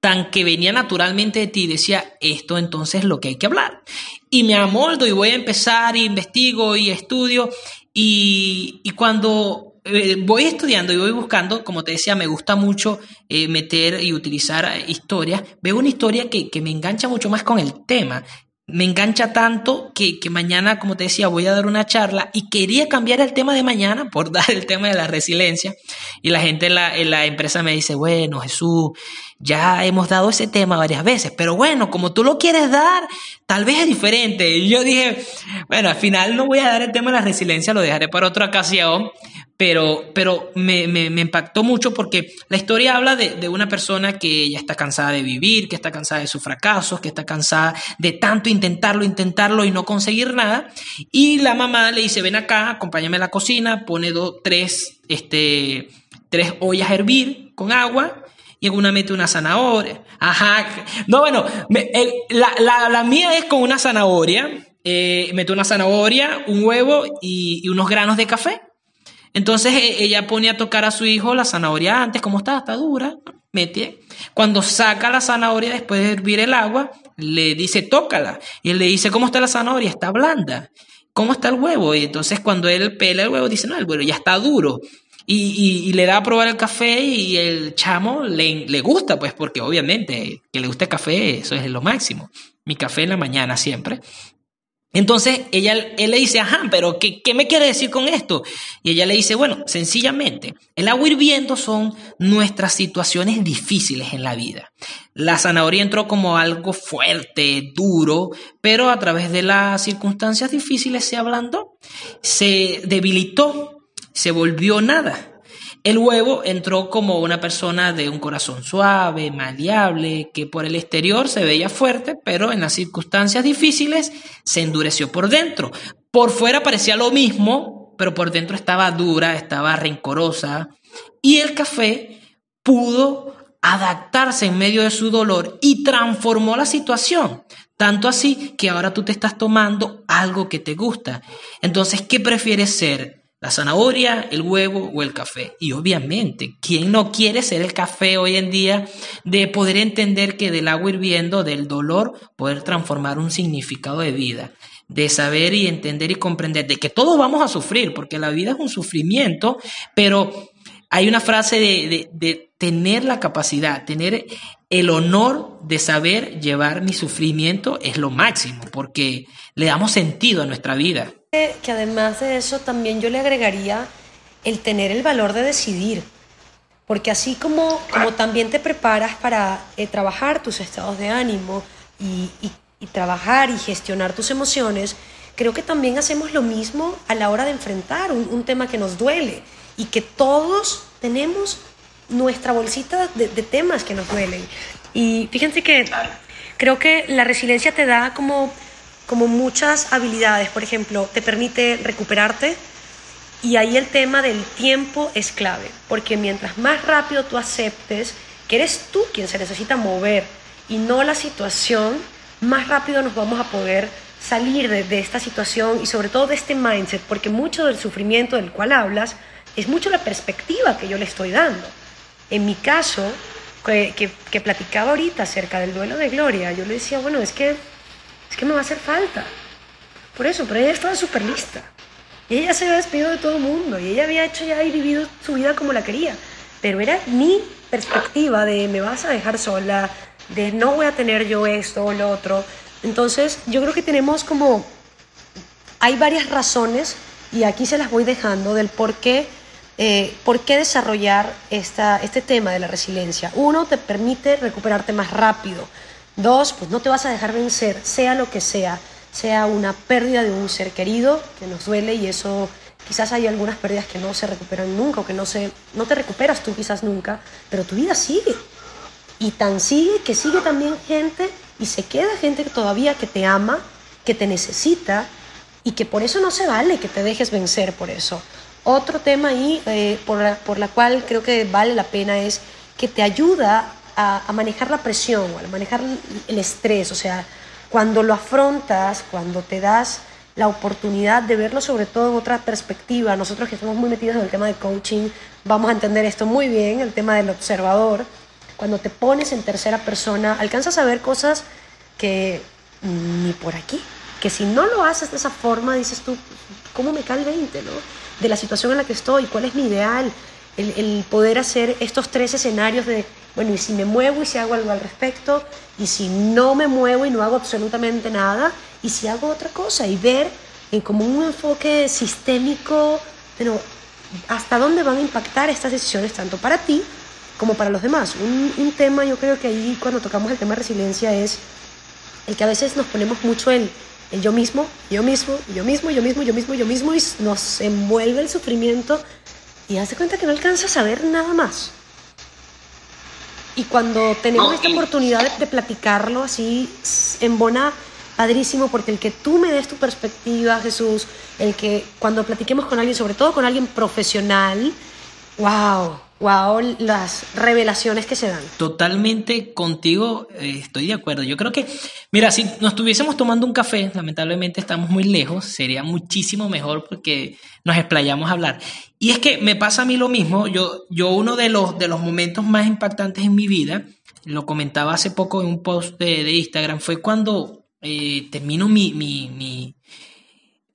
tan que venía naturalmente de ti, decía, esto entonces es lo que hay que hablar. Y me amoldo y voy a empezar, y investigo y estudio, y, y cuando eh, voy estudiando y voy buscando, como te decía, me gusta mucho eh, meter y utilizar historias, veo una historia que, que me engancha mucho más con el tema me engancha tanto que, mañana, como te decía, voy a dar una charla y quería cambiar el tema de mañana por dar el tema de la resiliencia. Y la gente en la, en la empresa me dice, bueno, Jesús, ya hemos dado ese tema varias veces, pero bueno, como tú lo quieres dar, tal vez es diferente. Y yo dije, bueno, al final no voy a dar el tema de la resiliencia, lo dejaré para otra ocasión, pero, pero me, me, me, impactó mucho porque la historia habla de, de, una persona que ya está cansada de vivir, que está cansada de sus fracasos, que está cansada de tanto intentarlo, intentarlo y no conseguir nada. Y la mamá le dice, ven acá, acompáñame a la cocina, pone dos, tres, este, tres ollas a hervir con agua y en una mete una zanahoria. Ajá. No, bueno, la, la, la, mía es con una zanahoria. Eh, mete una zanahoria, un huevo y, y unos granos de café. Entonces e, ella pone a tocar a su hijo la zanahoria antes, ¿cómo está? Está dura. Mete. Cuando saca la zanahoria después de hervir el agua, le dice, tócala. Y él le dice, ¿cómo está la zanahoria? Está blanda. ¿Cómo está el huevo? Y entonces cuando él pela el huevo, dice, no, el huevo ya está duro. Y, y, le da a probar el café y el chamo le, le gusta, pues porque obviamente que le guste el café, eso es lo máximo. Mi café en la mañana siempre. Entonces ella, él le dice, ajá, pero ¿qué, ¿qué, me quiere decir con esto? Y ella le dice, bueno, sencillamente, el agua hirviendo son nuestras situaciones difíciles en la vida. La zanahoria entró como algo fuerte, duro, pero a través de las circunstancias difíciles se ablandó, se debilitó, se volvió nada. El huevo entró como una persona de un corazón suave, maleable, que por el exterior se veía fuerte, pero en las circunstancias difíciles se endureció por dentro. Por fuera parecía lo mismo, pero por dentro estaba dura, estaba rencorosa. Y el café pudo adaptarse en medio de su dolor y transformó la situación. Tanto así que ahora tú te estás tomando algo que te gusta. Entonces, ¿qué prefieres ser? La zanahoria, el huevo o el café. Y obviamente, ¿quién no quiere ser el café hoy en día de poder entender que del agua hirviendo, del dolor, poder transformar un significado de vida? de saber y entender y comprender de que todos vamos a sufrir, porque la vida es un sufrimiento, pero hay una frase de, de, de, tener la capacidad, tener el honor de saber llevar mi sufrimiento es lo máximo, porque le damos sentido a nuestra vida
que además de eso también yo le agregaría el tener el valor de decidir, porque así como, como también te preparas para eh, trabajar tus estados de ánimo y, y, trabajar y gestionar tus emociones, creo que también hacemos lo mismo a la hora de enfrentar un, un tema que nos duele y que todos tenemos nuestra bolsita de, de temas que nos duelen. Y fíjense que creo que la resiliencia te da como como muchas habilidades, por ejemplo, te permite recuperarte y ahí el tema del tiempo es clave, porque mientras más rápido tú aceptes que eres tú quien se necesita mover y no la situación, más rápido nos vamos a poder salir de, esta situación y sobre todo de este mindset, porque mucho del sufrimiento del cual hablas es mucho la perspectiva que yo le estoy dando. En mi caso, que, que, que platicaba ahorita acerca del duelo de Gloria, yo le decía, bueno, es que es que me va a hacer falta. Por eso, pero ella estaba súper lista. Y ella se había despedido de todo el mundo y ella había hecho ya y vivido su vida como la quería. Pero era mi perspectiva de me vas a dejar sola, de no voy a tener yo esto o lo otro. Entonces, yo creo que tenemos como. Hay varias razones y aquí se las voy dejando del por qué, eh, por qué desarrollar esta, este tema de la resiliencia. Uno, te permite recuperarte más rápido Dos, pues no te vas a dejar vencer, sea lo que sea, sea una pérdida de un ser querido que nos duele y eso quizás hay algunas pérdidas que no se recuperan nunca o que no, se, no te recuperas tú quizás nunca, pero tu vida sigue. Y tan sigue que sigue también gente y se queda gente todavía que te ama, que te necesita y que por eso no se vale que te dejes vencer por eso. Otro tema ahí eh, por, la, por la cual creo que vale la pena es que te ayuda a, manejar la presión, a manejar el estrés, o sea, cuando lo afrontas, cuando te das la oportunidad de verlo sobre todo en otra perspectiva. Nosotros que estamos muy metidos en el tema de coaching, vamos a entender esto muy bien, el tema del observador. Cuando te pones en tercera persona, alcanzas a ver cosas que ni por aquí, que si no lo haces de esa forma, dices tú, ¿cómo me cae el 20? ¿no? De la situación en la que estoy, cuál es mi ideal, el, poder hacer estos tres escenarios de bueno, y si me muevo y si hago algo al respecto, y si no me muevo y no hago absolutamente nada, y si hago otra cosa, y ver en como un enfoque sistémico, pero hasta dónde van a impactar estas decisiones, tanto para ti como para los demás. Un, un tema, yo creo que ahí cuando tocamos el tema de resiliencia es el que a veces nos ponemos mucho el, el yo mismo, yo mismo, yo mismo, yo mismo, yo mismo, yo mismo, y nos envuelve el sufrimiento y hace cuenta que no alcanzas a ver nada más. Y cuando tenemos esta oportunidad de, platicarlo así, en bona, padrísimo, porque el que tú me des tu perspectiva, Jesús, el que cuando platiquemos con alguien, sobre todo con alguien profesional, wow, wow, las revelaciones que se dan.
Totalmente contigo, eh, estoy de acuerdo. Yo creo que, mira, si nos estuviésemos tomando un café, lamentablemente estamos muy lejos, sería muchísimo mejor porque nos explayamos a hablar. Y es que me pasa a mí lo mismo, yo, yo uno de los, de los momentos más impactantes en mi vida, lo comentaba hace poco en un post de, Instagram, fue cuando eh, termino mi, mi, mi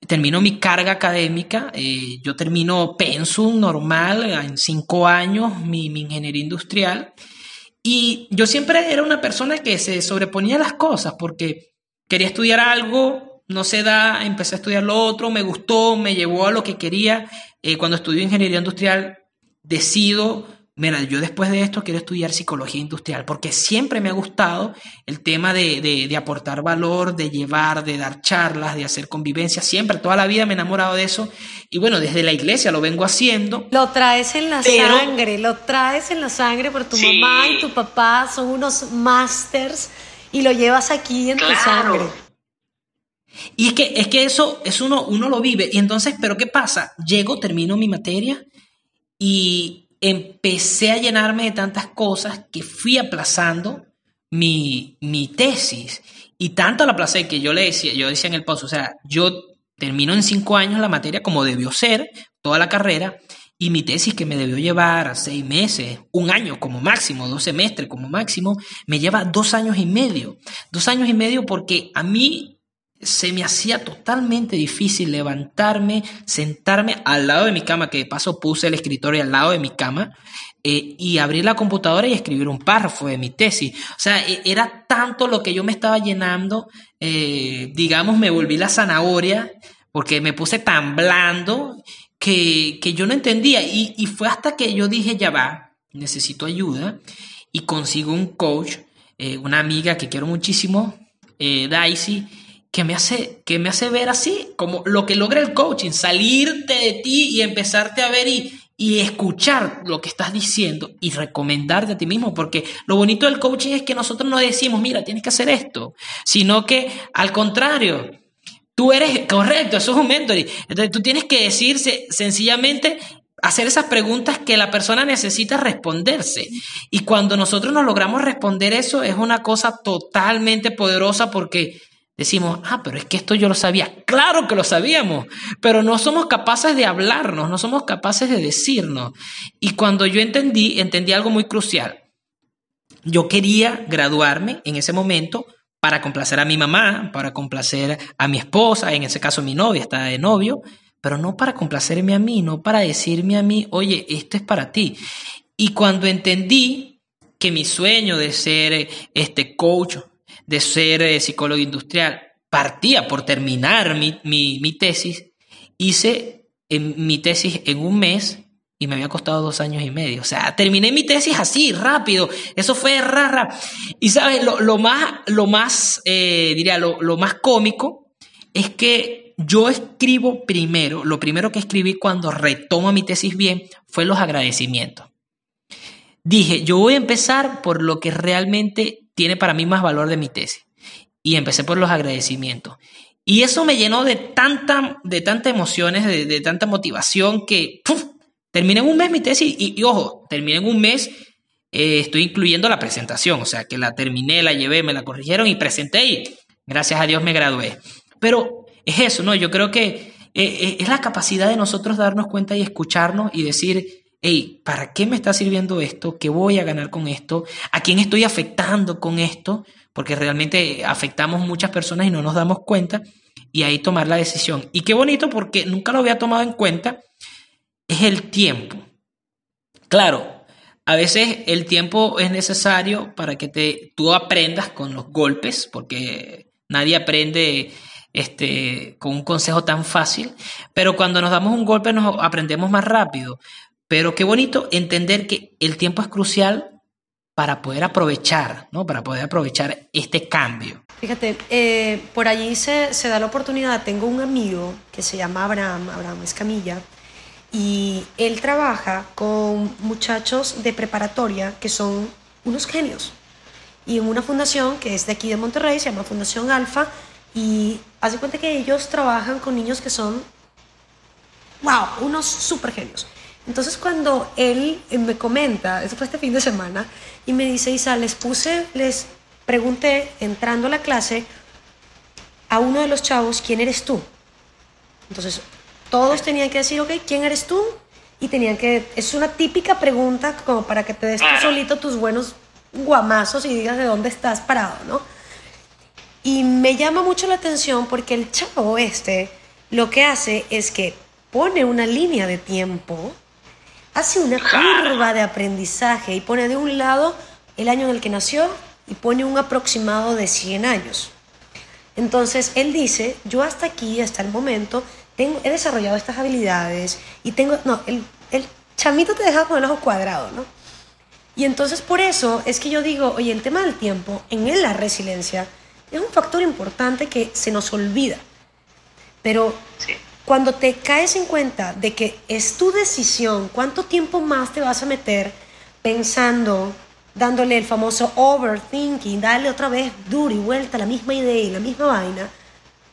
termino mi carga académica, eh, yo termino pensum normal en cinco años, mi, ingeniería industrial, y yo siempre era una persona que se sobreponía a las cosas porque quería estudiar algo, no se da, empecé a estudiar lo otro, me gustó, me llevó a lo que quería. Eh, cuando estudié ingeniería industrial, decido mira, yo después de esto quiero estudiar psicología industrial, porque siempre me ha gustado el tema de, aportar valor, de llevar, de dar charlas, de hacer convivencia, siempre, toda la vida me he enamorado de eso, y bueno, desde la iglesia lo vengo haciendo.
Lo traes en la sangre, lo traes en la sangre, por tu mamá y tu papá son unos masters, y lo llevas aquí en tu sangre.
Y es que, es que eso, es uno, uno lo vive. Y entonces, ¿pero qué pasa? Llego, termino mi materia y, empecé a llenarme de tantas cosas que fui aplazando mi, mi tesis. Y tanto la aplacé que yo le decía, yo decía en el post, o sea, yo termino en cinco años la materia como debió ser, toda la carrera, y mi tesis que me debió llevar a seis meses, un año como máximo, dos semestres como máximo, me lleva dos años y medio. Dos años y medio porque a mí se me hacía totalmente difícil levantarme, sentarme al lado de mi cama, que de paso puse el escritorio al lado de mi cama, eh, y abrir la computadora y escribir un párrafo de mi tesis. O sea, e, era tanto lo que yo me estaba llenando, eh, digamos, me volví la zanahoria, porque me puse tan blando que, yo no entendía. Y, y, fue hasta que yo dije, ya va, necesito ayuda, y consigo un coach, eh, una amiga que quiero muchísimo, Daisy, que me hace, que me hace ver así, como lo que logra el coaching, salirte de ti y empezarte a ver y, y escuchar lo que estás diciendo y recomendarte a ti mismo, porque lo bonito del coaching es que nosotros no decimos, mira, tienes que hacer esto, sino que al contrario, tú eres correcto, eso es un mentoring. Entonces tú tienes que decirse sencillamente hacer esas preguntas que la persona necesita responderse. Y cuando nosotros nos logramos responder eso, es una cosa totalmente poderosa porque Decimos, ah, pero es que esto yo lo sabía. Claro que lo sabíamos, pero no somos capaces de hablarnos, no somos capaces de decirnos. Y cuando yo entendí, entendí algo muy crucial. Yo quería graduarme en ese momento para complacer a mi mamá, para complacer a mi esposa, en ese caso mi novia está de novio, pero no para complacerme a mí, no para decirme a mí, oye, esto es para ti. Y cuando entendí que mi sueño de ser este coach de ser eh, psicólogo industrial, partía por terminar mi, tesis, hice mi tesis en un mes y me había costado dos años y medio. O sea, terminé mi tesis así, rápido. Eso fue rara. Y sabes, lo, más, lo más, eh, diría, lo, lo más cómico es que yo escribo primero, lo primero que escribí cuando retomo mi tesis bien fue los agradecimientos. Dije, yo voy a empezar por lo que realmente tiene para mí más valor de mi tesis. Y empecé por los agradecimientos. Y eso me llenó de tanta, de tanta emociones, de, tanta motivación que terminé en un mes mi tesis y, ojo, terminé en un mes, eh, estoy incluyendo la presentación, o sea que la terminé, la llevé, me la corrigieron y presenté y gracias a Dios me gradué. Pero es eso, ¿no? Yo creo que eh, eh, es la capacidad de nosotros darnos cuenta y escucharnos y decir, hey, ¿para qué me está sirviendo esto? ¿Qué voy a ganar con esto? ¿A quién estoy afectando con esto? Porque realmente afectamos muchas personas y no nos damos cuenta y ahí tomar la decisión. Y qué bonito porque nunca lo había tomado en cuenta, es el tiempo. Claro, a veces el tiempo es necesario para que te, tú aprendas con los golpes, porque nadie aprende este, con un consejo tan fácil, pero cuando nos damos un golpe nos aprendemos más rápido. Pero qué bonito entender que el tiempo es crucial para poder aprovechar, ¿no? Para poder aprovechar este cambio.
Fíjate, eh, por allí se, se, da la oportunidad, tengo un amigo que se llama Abraham, Abraham Escamilla, y él trabaja con muchachos de preparatoria que son unos genios. Y en una fundación que es de aquí de Monterrey, se llama Fundación Alfa, y hace cuenta que ellos trabajan con niños que son, wow, unos super genios. Entonces cuando él eh, me comenta, eso fue este fin de semana, y me dice, Isa, les puse, les pregunté entrando a la clase a uno de los chavos, ¿quién eres tú? Entonces todos tenían que decir, ok, ¿quién eres tú? Y tenían que, es una típica pregunta como para que te des tú solito tus buenos guamazos y digas de dónde estás parado, ¿no? Y me llama mucho la atención porque el chavo este lo que hace es que pone una línea de tiempo hace una curva de aprendizaje y pone de un lado el año en el que nació y pone un aproximado de 100 años. Entonces, él dice, yo hasta aquí, hasta el momento, tengo, he desarrollado estas habilidades y tengo, no, el, el chamito te deja con el ojo cuadrado, ¿no? Y entonces por eso es que yo digo, oye, el tema del tiempo en la resiliencia es un factor importante que se nos olvida. Pero cuando te caes en cuenta de que es tu decisión, cuánto tiempo más te vas a meter pensando, dándole el famoso overthinking, darle otra vez duro y vuelta la misma idea y la misma vaina,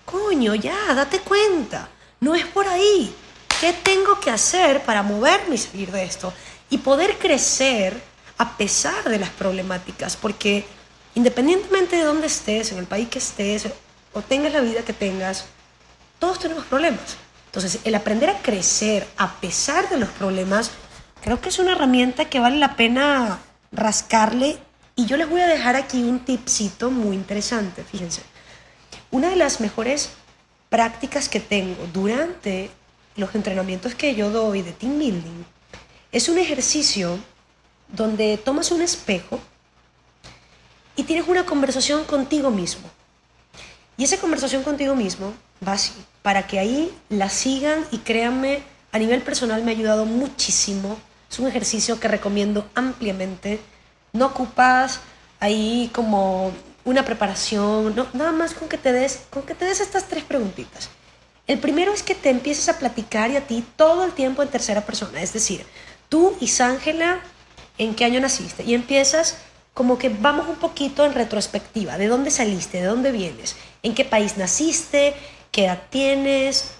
coño, ya, date cuenta, no es por ahí. ¿Qué tengo que hacer para moverme y salir de esto? Y poder crecer a pesar de las problemáticas, porque independientemente de dónde estés, en el país que estés, o tengas la vida que tengas, todos tenemos problemas. Entonces, el aprender a crecer a pesar de los problemas, creo que es una herramienta que vale la pena rascarle. Y yo les voy a dejar aquí un tipcito muy interesante, fíjense. Una de las mejores prácticas que tengo durante los entrenamientos que yo doy de team building es un ejercicio donde tomas un espejo y tienes una conversación contigo mismo. Y esa conversación contigo mismo va así, para que ahí la sigan y créanme, a nivel personal me ha ayudado muchísimo. Es un ejercicio que recomiendo ampliamente. No ocupas ahí como una preparación, no, nada más con que, te des, con que te des estas tres preguntitas. El primero es que te empieces a platicar y a ti todo el tiempo en tercera persona, es decir, tú y Sángela, ¿en qué año naciste? Y empiezas como que vamos un poquito en retrospectiva, ¿de dónde saliste? ¿De dónde vienes? ¿En qué país naciste? ¿Qué edad tienes?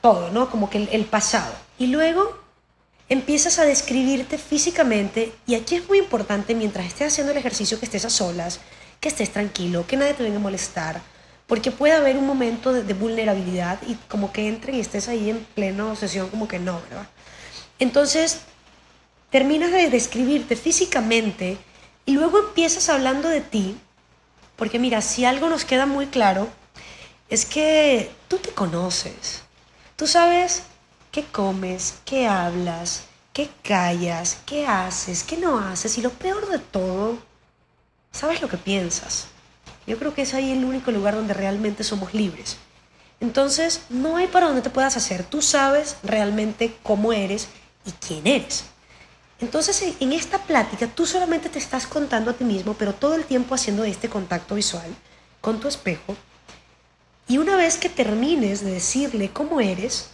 Todo, ¿no? Como que el, pasado. Y luego empiezas a describirte físicamente y aquí es muy importante mientras estés haciendo el ejercicio que estés a solas, que estés tranquilo, que nadie te venga a molestar, porque puede haber un momento de, vulnerabilidad y como que entren y estés ahí en pleno sesión como que no, ¿verdad? Entonces, terminas de describirte físicamente y luego empiezas hablando de ti, porque mira, si algo nos queda muy claro, es que tú te conoces. Tú sabes qué comes, qué hablas, qué callas, qué haces, qué no haces. Y lo peor de todo, sabes lo que piensas. Yo creo que es ahí el único lugar donde realmente somos libres. Entonces, no hay para donde te puedas hacer. Tú sabes realmente cómo eres y quién eres. Entonces, en esta plática, tú solamente te estás contando a ti mismo, pero todo el tiempo haciendo este contacto visual con tu espejo. Y una vez que termines de decirle cómo eres,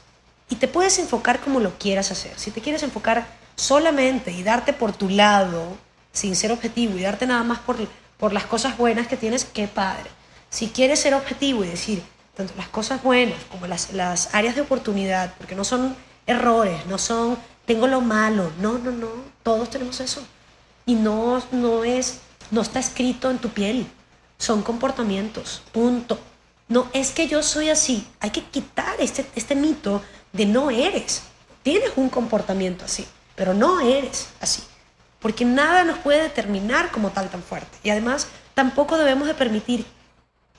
y te puedes enfocar como lo quieras hacer. Si te quieres enfocar solamente y darte por tu lado, sin ser objetivo, y darte nada más por, por las cosas buenas que tienes, qué padre. Si quieres ser objetivo y decir tanto las cosas buenas como las, las áreas de oportunidad, porque no son errores, no son tengo lo malo, no, no, no, todos tenemos eso. Y no, no es, no está escrito en tu piel, son comportamientos, punto. No es que yo soy así, hay que quitar este, este mito de no eres. Tienes un comportamiento así, pero no eres así. Porque nada nos puede determinar como tal tan fuerte. Y además tampoco debemos de permitir,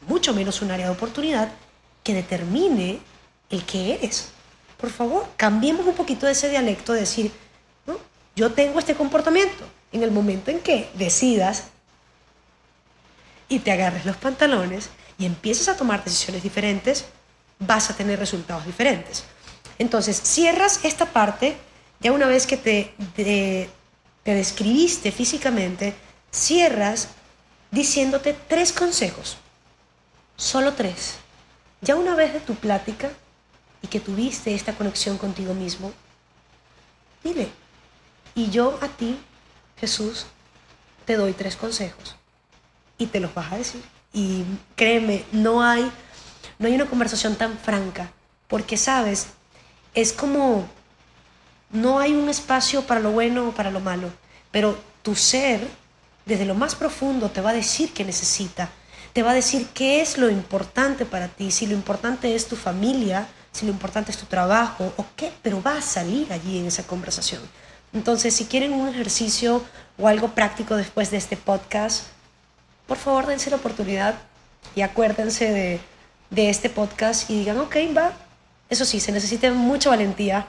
mucho menos un área de oportunidad, que determine el que eres. Por favor, cambiemos un poquito de ese dialecto de decir, yo tengo este comportamiento. En el momento en que decidas y te agarres los pantalones y empieces a tomar decisiones diferentes, vas a tener resultados diferentes. Entonces, cierras esta parte, ya una vez que te, te, describiste físicamente, cierras diciéndote tres consejos, solo tres. Ya una vez de tu plática y que tuviste esta conexión contigo mismo, dile, y yo a ti, Jesús, te doy tres consejos. Y te los vas a decir. Y créeme, no hay, no hay una conversación tan franca, porque sabes, es como, no hay un espacio para lo bueno o para lo malo, pero tu ser, desde lo más profundo, te va a decir que necesita, te va a decir qué es lo importante para ti, si lo importante es tu familia, si lo importante es tu trabajo o qué, pero va a salir allí en esa conversación. Entonces, si quieren un ejercicio o algo práctico después de este podcast, por favor dense la oportunidad y acuérdense de, de este podcast y digan, ok, va, eso sí, se necesita mucha valentía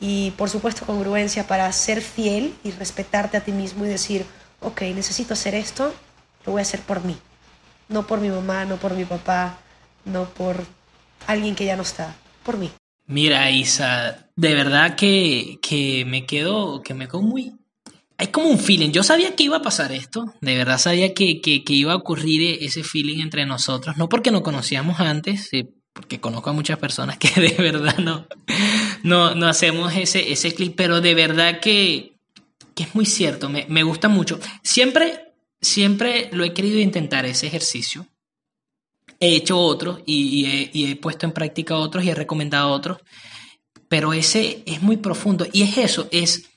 y por supuesto congruencia para ser fiel y respetarte a ti mismo y decir, ok, necesito hacer esto, lo voy a hacer por mí, no por mi mamá, no por mi papá, no por alguien que ya no está, por mí.
Mira, Isa, de verdad que, que me quedo, que me quedo muy... Hay como un feeling. Yo sabía que iba a pasar esto. De verdad sabía que, que, que iba a ocurrir ese feeling entre nosotros. No porque nos conocíamos antes, eh, porque conozco a muchas personas que de verdad no, no, no hacemos ese, ese clip, pero de verdad que, que es muy cierto, me, me, gusta mucho. Siempre, siempre lo he querido intentar ese ejercicio. He hecho otros y, he, y he puesto en práctica otros y he recomendado otros, pero ese es muy profundo y es eso, es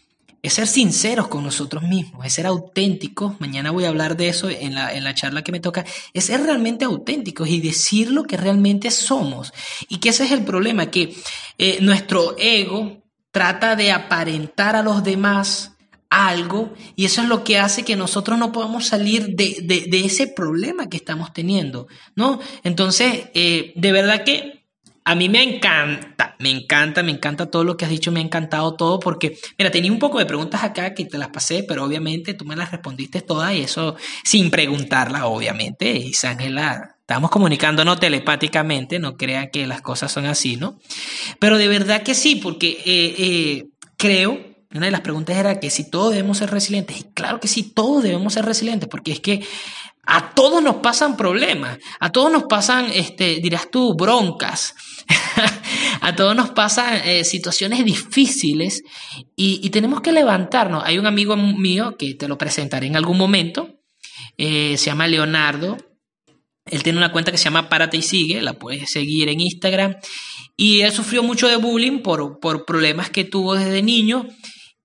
es ser sinceros con nosotros mismos, es ser auténticos. Mañana voy a hablar de eso en la, en la charla que me toca. Es ser realmente auténticos y decir lo que realmente somos. Y que ese es el problema, que eh, nuestro ego trata de aparentar a los demás algo y eso es lo que hace que nosotros no podamos salir de, de, ese problema que estamos teniendo, ¿no? Entonces, eh, de verdad que a mí me encanta, me encanta, me encanta todo lo que has dicho, me ha encantado todo porque, mira, tenía un poco de preguntas acá que te las pasé, pero obviamente tú me las respondiste todas y eso sin preguntarla, obviamente. Y Ángela, estamos comunicándonos telepáticamente, no crean que las cosas son así, ¿no? Pero de verdad que sí, porque eh, eh, creo, una de las preguntas era que si todos debemos ser resilientes, y claro que sí, todos debemos ser resilientes, porque es que a todos nos pasan problemas, a todos nos pasan, este, dirás tú, broncas, a todos nos pasan eh, situaciones difíciles y, tenemos que levantarnos. Hay un amigo mío que te lo presentaré en algún momento, eh, se llama Leonardo. Él tiene una cuenta que se llama Párate y Sigue, la puedes seguir en Instagram. Y él sufrió mucho de bullying por, por problemas que tuvo desde niño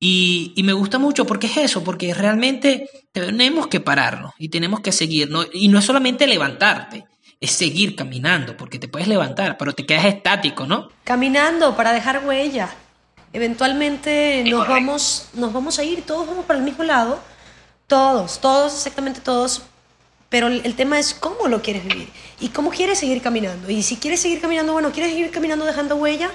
y, y, me gusta mucho porque es eso, porque realmente tenemos que pararnos y tenemos que seguir. ¿no? Y no es solamente levantarte, es seguir caminando, porque te puedes levantar, pero te quedas estático, ¿no?
Caminando para dejar huella. Eventualmente nos vamos, nos vamos a ir, todos vamos para el mismo lado, todos, todos, exactamente todos. Pero el, el tema es cómo lo quieres vivir y cómo quieres seguir caminando. Y si quieres seguir caminando, bueno, ¿quieres seguir caminando dejando huella?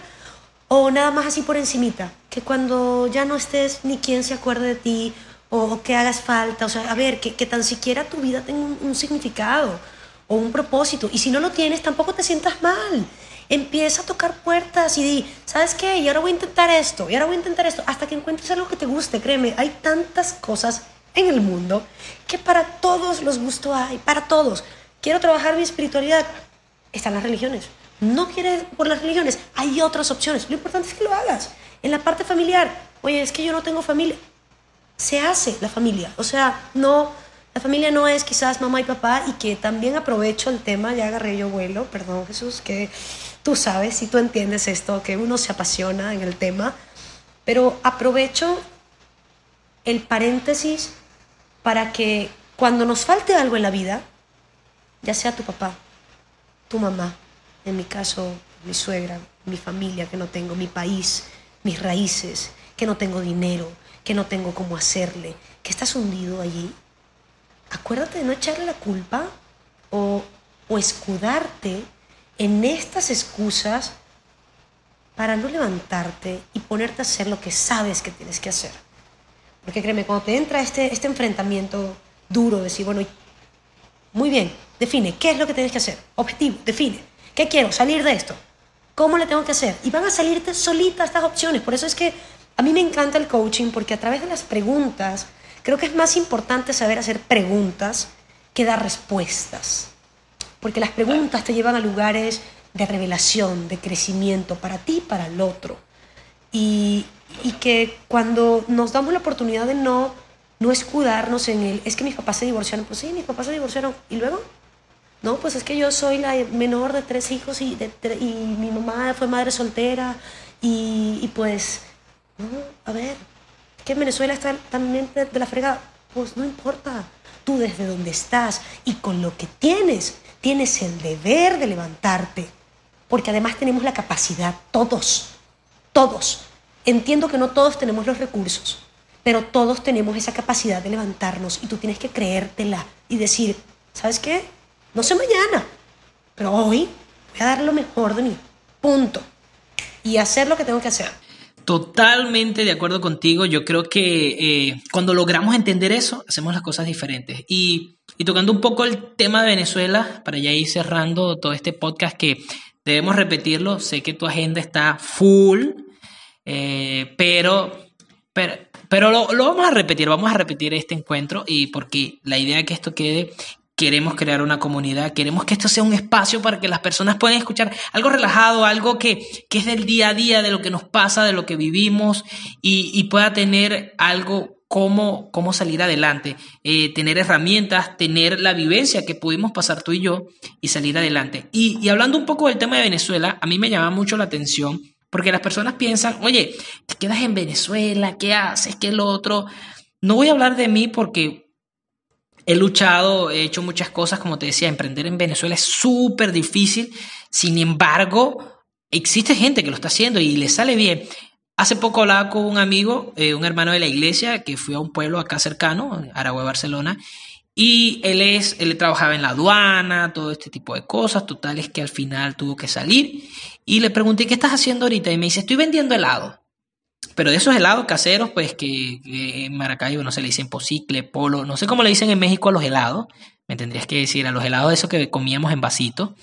O nada más así por encimita, que cuando ya no estés ni quien se acuerde de ti o, que hagas falta, o sea, a ver, que, que tan siquiera tu vida tenga un, un, significado o un propósito. Y si no lo tienes, tampoco te sientas mal. Empieza a tocar puertas y di, ¿sabes qué? Y ahora voy a intentar esto, y ahora voy a intentar esto, hasta que encuentres algo que te guste, créeme, hay tantas cosas en el mundo que para todos los gustos hay, para todos. Quiero trabajar mi espiritualidad, están las religiones. No quieres por las religiones, hay otras opciones. Lo importante es que lo hagas. En la parte familiar, oye, es que yo no tengo familia. Se hace la familia. O sea, no, la familia no es quizás mamá y papá y que también aprovecho el tema, ya agarré yo vuelo, perdón Jesús, que tú sabes y tú entiendes esto, que uno se apasiona en el tema, pero aprovecho el paréntesis para que cuando nos falte algo en la vida, ya sea tu papá, tu mamá, en mi caso mi suegra, mi familia que no tengo, mi país, mis raíces, que no tengo dinero, que no tengo cómo hacerle, que estás hundido allí, acuérdate de no echarle la culpa o, o escudarte en estas excusas para no levantarte y ponerte a hacer lo que sabes que tienes que hacer. Porque créeme, cuando te entra este, este enfrentamiento duro, decir, bueno, muy bien, define, ¿qué es lo que tienes que hacer? Objetivo, define. ¿Qué quiero? Salir de esto. ¿Cómo le tengo que hacer? Y van a salirte solitas estas opciones. Por eso es que a mí me encanta el coaching, porque a través de las preguntas, creo que es más importante saber hacer preguntas que dar respuestas. Porque las preguntas te llevan a lugares de revelación, de crecimiento para ti y para el otro. Y, y que cuando nos damos la oportunidad de no, no escudarnos en el, es que mis papás se divorciaron, pues sí, mis papás se divorciaron, ¿y luego? No, pues es que yo soy la menor de tres hijos y, mi mamá fue madre soltera y, pues, no, a ver, que en Venezuela está también de, de la fregada, pues no importa, tú desde donde estás y con lo que tienes, tienes el deber de levantarte, porque además tenemos la capacidad, todos, todos, Entiendo que no todos tenemos los recursos, pero todos tenemos esa capacidad de levantarnos y tú tienes que creértela y decir, ¿sabes qué? No sé mañana, pero hoy voy a dar lo mejor de mí. Punto. Y hacer lo que tengo que hacer.
Totalmente de acuerdo contigo. Yo creo que eh, cuando logramos entender eso, hacemos las cosas diferentes. Y, tocando un poco el tema de Venezuela, para ya ir cerrando todo este podcast que debemos repetirlo, sé que tu agenda está full eh, pero, pero, pero lo, lo, vamos a repetir, vamos a repetir este encuentro y porque la idea de que esto quede, queremos crear una comunidad, queremos que esto sea un espacio para que las personas puedan escuchar algo relajado, algo que, que es del día a día, de lo que nos pasa, de lo que vivimos y, pueda tener algo Cómo, cómo, salir adelante, eh, tener herramientas, tener la vivencia que pudimos pasar tú y yo y salir adelante. Y, y, hablando un poco del tema de Venezuela, a mí me llama mucho la atención porque las personas piensan, oye, te quedas en Venezuela, ¿qué haces? ¿Qué es lo otro? No voy a hablar de mí porque he luchado, he hecho muchas cosas, como te decía, emprender en Venezuela es súper difícil. Sin embargo, existe gente que lo está haciendo y le sale bien. Hace poco hablaba con un amigo, eh, un hermano de la iglesia, que fue a un pueblo acá cercano, Aragüe, Barcelona, y él, es, él trabajaba en la aduana, todo este tipo de cosas, totales que al final tuvo que salir. Y le pregunté, ¿qué estás haciendo ahorita? Y me dice, estoy vendiendo helado. Pero de esos helados caseros, pues que, en Maracaibo no se le dicen posicle, polo, no sé cómo le dicen en México a los helados. Me tendrías que decir a los helados de esos que comíamos en vasito.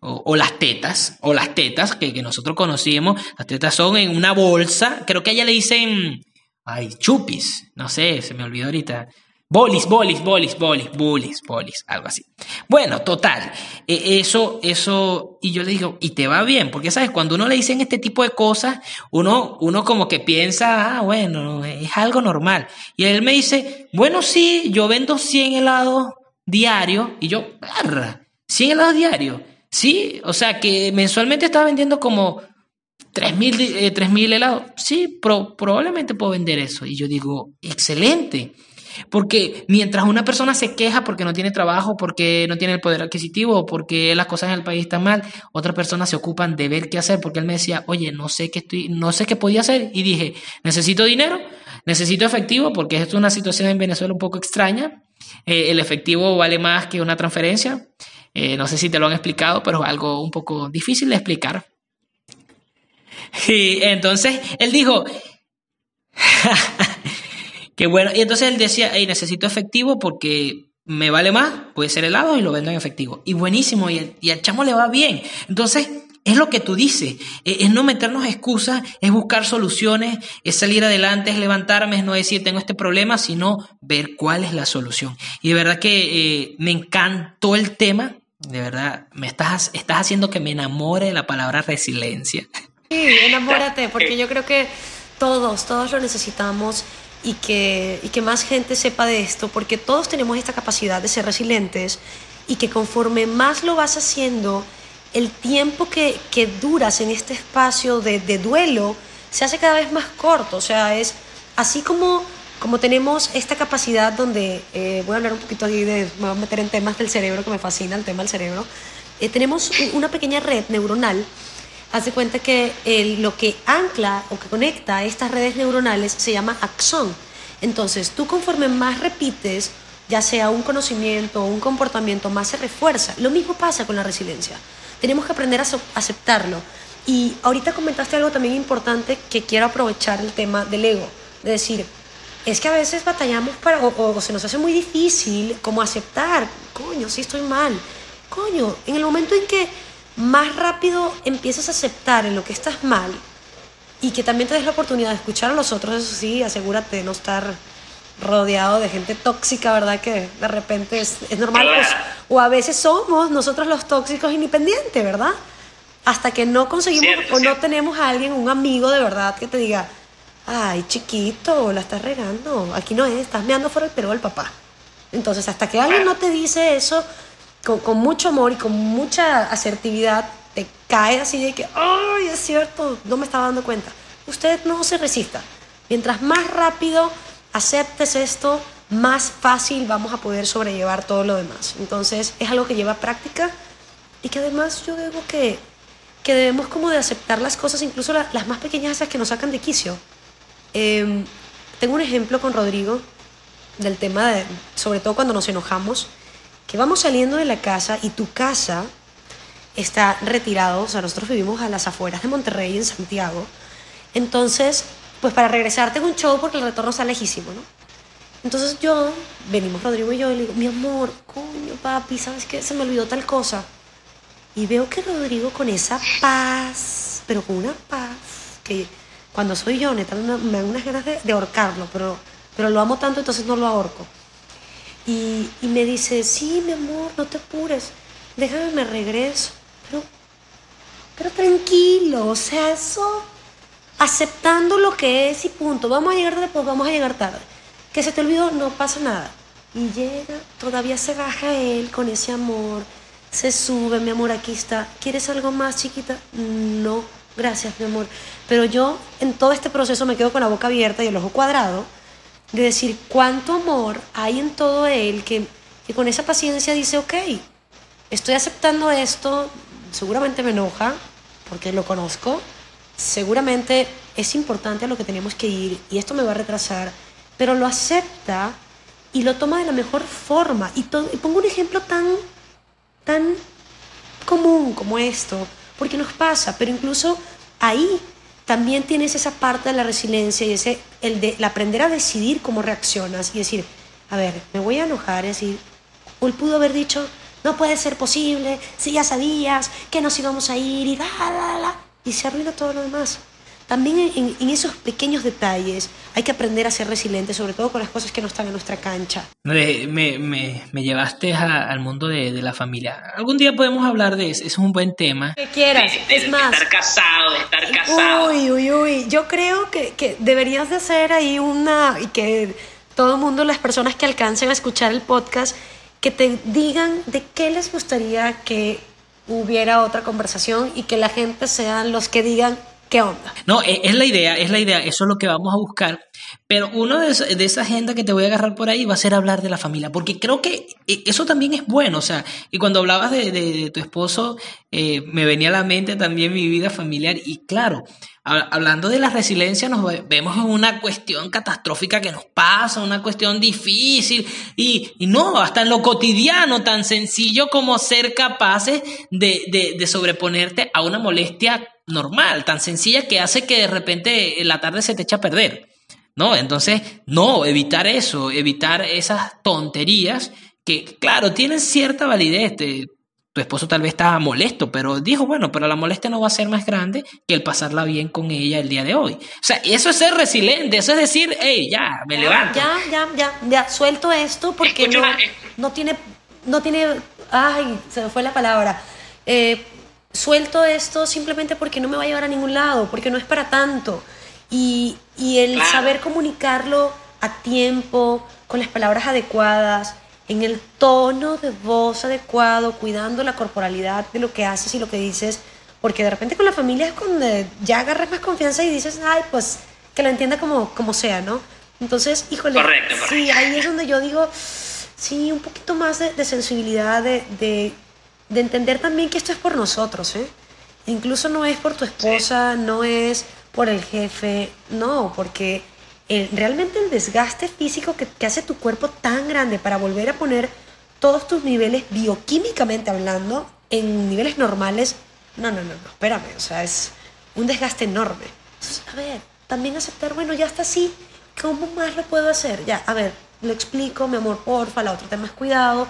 O, las tetas, o las tetas que, que nosotros conocíamos. Las tetas son en una bolsa. Creo que allá le dicen, ay, chupis. No sé, se me olvidó ahorita. Bolis, bolis, bolis, bolis, bolis, bolis, algo así. Bueno, total, e, eso, eso, y yo le digo, y te va bien, porque sabes, cuando uno le dicen este tipo de cosas, uno, uno como que piensa, ah, bueno, es algo normal. Y él me dice, bueno, sí, yo vendo 100 helados diarios, y yo, barra, 100 helados diarios, sí, o sea que mensualmente estaba vendiendo como 3.000 eh, helados, sí, probablemente puedo vender eso. Y yo digo, excelente. Porque mientras una persona se queja porque no tiene trabajo, porque no tiene el poder adquisitivo, porque las cosas en el país están mal, otras personas se ocupan de ver qué hacer, porque él me decía, oye, no sé qué estoy, no sé qué podía hacer, y dije, necesito dinero, necesito efectivo, porque esto es una situación en Venezuela un poco extraña. Eh, el efectivo vale más que una transferencia. Eh, no sé si te lo han explicado, pero es algo un poco difícil de explicar. Y entonces él dijo, Qué bueno. Y entonces él decía, hey, necesito efectivo porque me vale más, puede ser helado y lo vendo en efectivo. Y buenísimo, y, y al chamo le va bien. Entonces, es lo que tú dices, e, es no meternos excusas, es buscar soluciones, es salir adelante, es levantarme, es no decir tengo este problema, sino ver cuál es la solución. Y de verdad que eh, me encantó el tema, de verdad, me estás, estás haciendo que me enamore de la palabra resiliencia.
Sí, enamórate, porque yo creo que todos, todos lo necesitamos y que, y que más gente sepa de esto, porque todos tenemos esta capacidad de ser resilientes y que conforme más lo vas haciendo, el tiempo que, que duras en este espacio de, de, duelo se hace cada vez más corto. O sea, es así como, como tenemos esta capacidad donde, eh, voy a hablar un poquito aquí de, me voy a meter en temas del cerebro, que me fascina el tema del cerebro, eh, tenemos una pequeña red neuronal. Hace cuenta que lo que ancla o que conecta estas redes neuronales se llama axón. Entonces, tú conforme más repites, ya sea un conocimiento o un comportamiento, más se refuerza. Lo mismo pasa con la resiliencia. Tenemos que aprender a aceptarlo. Y ahorita comentaste algo también importante que quiero aprovechar el tema del ego. De decir, es que a veces batallamos para, o, se nos hace muy difícil como aceptar, coño, sí estoy mal. Coño, en el momento en que más rápido empiezas a aceptar en lo que estás mal y que también te des la oportunidad de escuchar a los otros, eso sí, asegúrate de no estar rodeado de gente tóxica, ¿verdad? Que de repente es, es normal. Pues, o a veces somos nosotros los tóxicos independientes, ¿verdad? Hasta que no conseguimos o no tenemos a alguien, un amigo de verdad que te diga, ay, chiquito, la estás regando, aquí no es, estás meando fuera el pelo del papá. Entonces, hasta que alguien no te dice eso con, mucho amor y con mucha asertividad, te cae así de que, ay, es cierto, no me estaba dando cuenta. Usted no se resista. Mientras más rápido aceptes esto, más fácil vamos a poder sobrellevar todo lo demás. Entonces es algo que lleva práctica y que además yo digo que, que debemos como de aceptar las cosas, incluso las más pequeñas esas que nos sacan de quicio. Em, tengo un ejemplo con Rodrigo del tema de, sobre todo cuando nos enojamos, que vamos saliendo de la casa y tu casa está retirado, o sea, nosotros vivimos a las afueras de Monterrey, en Santiago, entonces pues para regresarte con un show porque el retorno está lejísimo, ¿no? Entonces yo, venimos Rodrigo y yo, y le digo, mi amor, coño, papi, ¿sabes qué? Se me olvidó tal cosa. Y veo que Rodrigo con esa paz, pero con una paz, que cuando soy yo, neta, me dan unas ganas de, de, ahorcarlo, pero, pero lo amo tanto, entonces no lo ahorco. Y, me dice, sí, mi amor, no te apures, déjame, me regreso. Pero, pero tranquilo, o sea, eso aceptando lo que es y punto. Vamos a llegar después, vamos a llegar tarde. Que se te olvidó, no pasa nada. Y llega, todavía se baja él con ese amor, se sube, mi amor, aquí está. ¿Quieres algo más, chiquita? No, gracias, mi amor. Pero yo en todo este proceso me quedo con la boca abierta y el ojo cuadrado de decir cuánto amor hay en todo él que, que con esa paciencia dice, ok, estoy aceptando esto, seguramente me enoja porque lo conozco, seguramente es importante a lo que tenemos que ir y esto me va a retrasar, pero lo acepta y lo toma de la mejor forma. Y, y pongo un ejemplo tan, tan común como esto, porque nos pasa, pero incluso ahí también tienes esa parte de la resiliencia y ese, el de aprender a decidir cómo reaccionas y decir, a ver, me voy a enojar y decir, él pudo haber dicho, no puede ser posible, si ya sabías que nos íbamos a ir y da, da, da y se arruina todo lo demás. También en, esos pequeños detalles hay que aprender a ser resiliente, sobre todo con las cosas que no están en nuestra cancha.
Me, me, me, llevaste al mundo de, de, la familia. Algún día podemos hablar de eso, es un buen tema.
Que quieras,
de,
es más.
estar casado, de estar casado.
Uy, uy, uy. Yo creo que, que deberías de hacer ahí una, y que todo el mundo, las personas que alcancen a escuchar el podcast, que te digan de qué les gustaría que hubiera otra conversación y que la gente sean los que digan qué onda.
No, e, es la idea, es la idea, eso es lo que vamos a buscar. Pero uno de, de, esa agenda que te voy a agarrar por ahí va a ser hablar de la familia, porque creo que e, eso también es bueno, o sea, y cuando hablabas de, de tu esposo, eh, me venía a la mente también mi vida familiar, y claro, hablando de la resiliencia, nos vemos en una cuestión catastrófica que nos pasa, una cuestión difícil, y, y no, hasta en lo cotidiano, tan sencillo como ser capaces de, de, de sobreponerte a una molestia normal, tan sencilla que hace que de repente la tarde se te echa a perder. ¿no? Entonces, no, evitar eso, evitar esas tonterías que, claro, tienen cierta validez. tu esposo tal vez estaba molesto, pero dijo, bueno, pero la molestia no va a ser más grande que el pasarla bien con ella el día de hoy. O sea, eso es ser resiliente, eso es decir, hey, ya, me levanto.
Ya, ya, ya, ya, suelto esto porque no, no tiene, no tiene, ay, se me fue la palabra. Eh, suelto esto simplemente porque no me va a llevar a ningún lado, porque no es para tanto. Y, y el saber comunicarlo a tiempo, con las palabras adecuadas, en el tono de voz adecuado, cuidando la corporalidad de lo que haces y lo que dices, porque de repente con la familia es cuando ya agarras más confianza y dices, ay, pues que lo entienda como, como sea, ¿no? Entonces, híjole, sí, ahí es donde yo digo, sí, un poquito más de, sensibilidad, de, de, de, entender también que esto es por nosotros, ¿eh? Incluso no es por tu esposa, no es por el jefe, no, porque realmente el desgaste físico que, que hace tu cuerpo tan grande para volver a poner todos tus niveles bioquímicamente hablando en niveles normales, no, no, no, no, espérame, o sea, es un desgaste enorme. Entonces, a ver, también aceptar, bueno, ya está así, ¿cómo más lo puedo hacer? Ya, a ver, lo explico, mi amor, porfa, la otra tema es cuidado.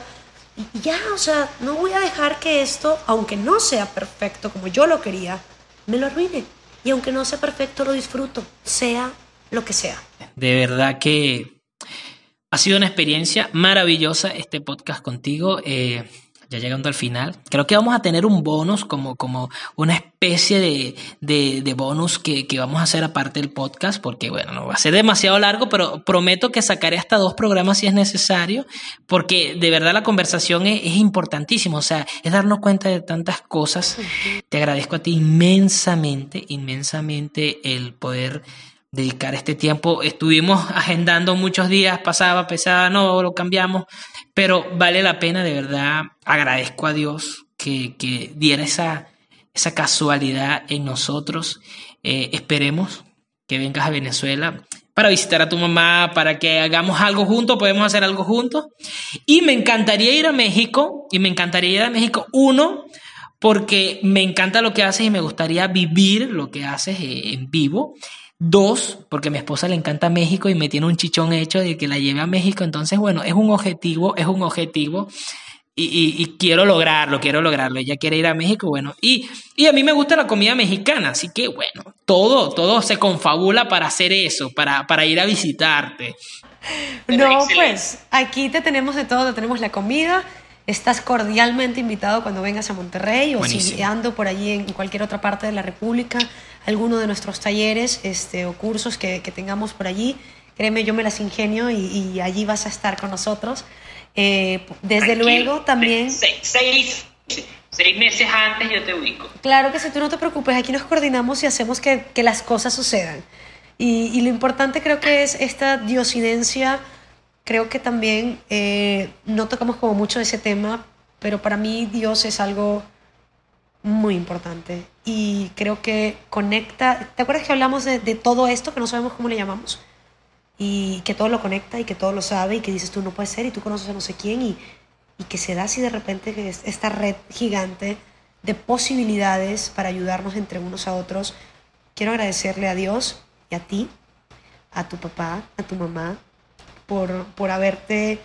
Y ya, o sea, no voy a dejar que esto, aunque no sea perfecto como yo lo quería, me lo arruine. Y aunque no sea perfecto, lo disfruto, sea lo que sea.
De verdad que ha sido una experiencia maravillosa este podcast contigo. Eh, ya llegando al final, creo que vamos a tener un bonus como, como una especie de, de, bonus que, que, vamos a hacer aparte del podcast, porque bueno, no va a ser demasiado largo, pero prometo que sacaré hasta dos programas si es necesario, porque de verdad la conversación es, es importantísima, o sea, es darnos cuenta de tantas cosas. Te agradezco a ti inmensamente, inmensamente el poder dedicar este tiempo. Estuvimos agendando muchos días, pasaba, pesaba, no, lo cambiamos, pero vale la pena, de verdad, agradezco a Dios que, que diera esa, esa casualidad en nosotros. Eh, esperemos que vengas a Venezuela para visitar a tu mamá, para que hagamos algo juntos, podemos hacer algo juntos. Y me encantaría ir a México, y me encantaría ir a México, uno, porque me encanta lo que haces y me gustaría vivir lo que haces eh, en vivo. Dos, porque a mi esposa le encanta México y me tiene un chichón hecho de que la lleve a México. Entonces, bueno, es un objetivo, es un objetivo. Y, quiero lograrlo, quiero lograrlo. Ella quiere ir a México, bueno. Y, y a mí me gusta la comida mexicana, así que bueno, todo, todo se confabula para hacer eso, para, para ir a visitarte.
No, pues aquí te tenemos de todo, te tenemos la comida. Estás cordialmente invitado cuando vengas a Monterrey o si ando por allí en cualquier otra parte de la República alguno de nuestros talleres este, o cursos que, que tengamos por allí. Créeme, yo me las ingenio y, allí vas a estar con nosotros. Eh, desde luego también...
Seis, seis, meses antes yo te ubico.
Claro que si tú no te preocupes, aquí nos coordinamos y hacemos que, que las cosas sucedan. Y, y, lo importante creo que es esta diosidencia, creo que también eh, no tocamos como mucho ese tema, pero para mí Dios es algo muy importante y creo que conecta. ¿Te acuerdas que hablamos de, todo esto que no sabemos cómo le llamamos? Y que todo lo conecta y que todo lo sabe y que dices tú no puede ser y tú conoces a no sé quién y, y que se da así de repente que esta red gigante de posibilidades para ayudarnos entre unos a otros. Quiero agradecerle a Dios y a ti, a tu papá, a tu mamá, por, por haberte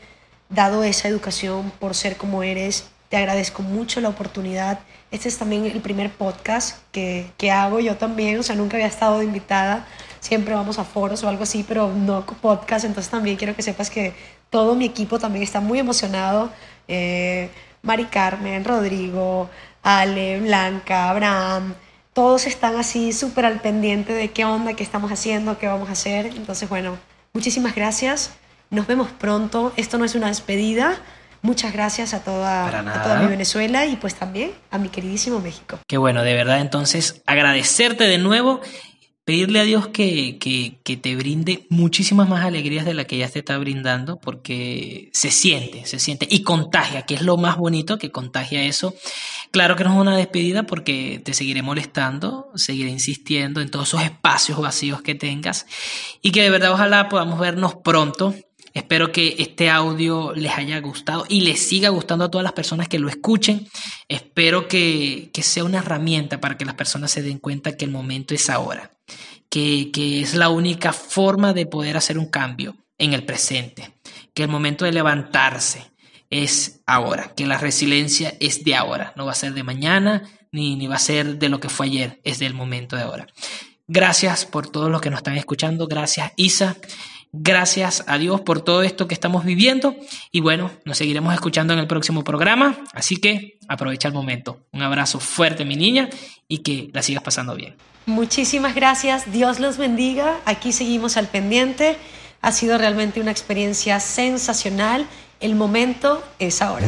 dado esa educación, por ser como eres. Te agradezco mucho la oportunidad este es también el primer podcast que, que hago yo también, o sea, nunca había estado de invitada, siempre vamos a foros o algo así, pero no podcast, entonces también quiero que sepas que todo mi equipo también está muy emocionado. Eh, Mari Carmen, Rodrigo, Ale, Blanca, Abraham, todos están así súper al pendiente de qué onda, qué estamos haciendo, qué vamos a hacer. Entonces, bueno, muchísimas gracias. Nos vemos pronto. Esto no es una despedida. Muchas gracias a toda, a toda mi Venezuela y pues también a mi queridísimo México.
Qué bueno, de verdad entonces agradecerte de nuevo pedirle a Dios que, que, que, te brinde muchísimas más alegrías de la que ya te está brindando, porque se siente, se siente y contagia, que es lo más bonito, que contagia eso. Claro que no es una despedida porque te seguiré molestando, seguiré insistiendo en todos esos espacios vacíos que tengas y que de verdad ojalá podamos vernos pronto Espero que este audio les haya gustado y les siga gustando a todas las personas que lo escuchen. Espero que, sea una herramienta para que las personas se den cuenta que el momento es ahora, que, que es la única forma de poder hacer un cambio en el presente, que el momento de levantarse, es ahora, que la resiliencia es de ahora, no va a ser de mañana ni, ni va a ser de lo que fue ayer, es del momento de ahora. Gracias por todos los que nos están escuchando, gracias Isa, gracias a Dios por todo esto que estamos viviendo y bueno, nos seguiremos escuchando en el próximo programa, así que aprovecha el momento. Un abrazo fuerte mi niña y que la sigas pasando bien.
Muchísimas gracias, Dios los bendiga, aquí seguimos al pendiente, ha sido realmente una experiencia sensacional, el momento es ahora.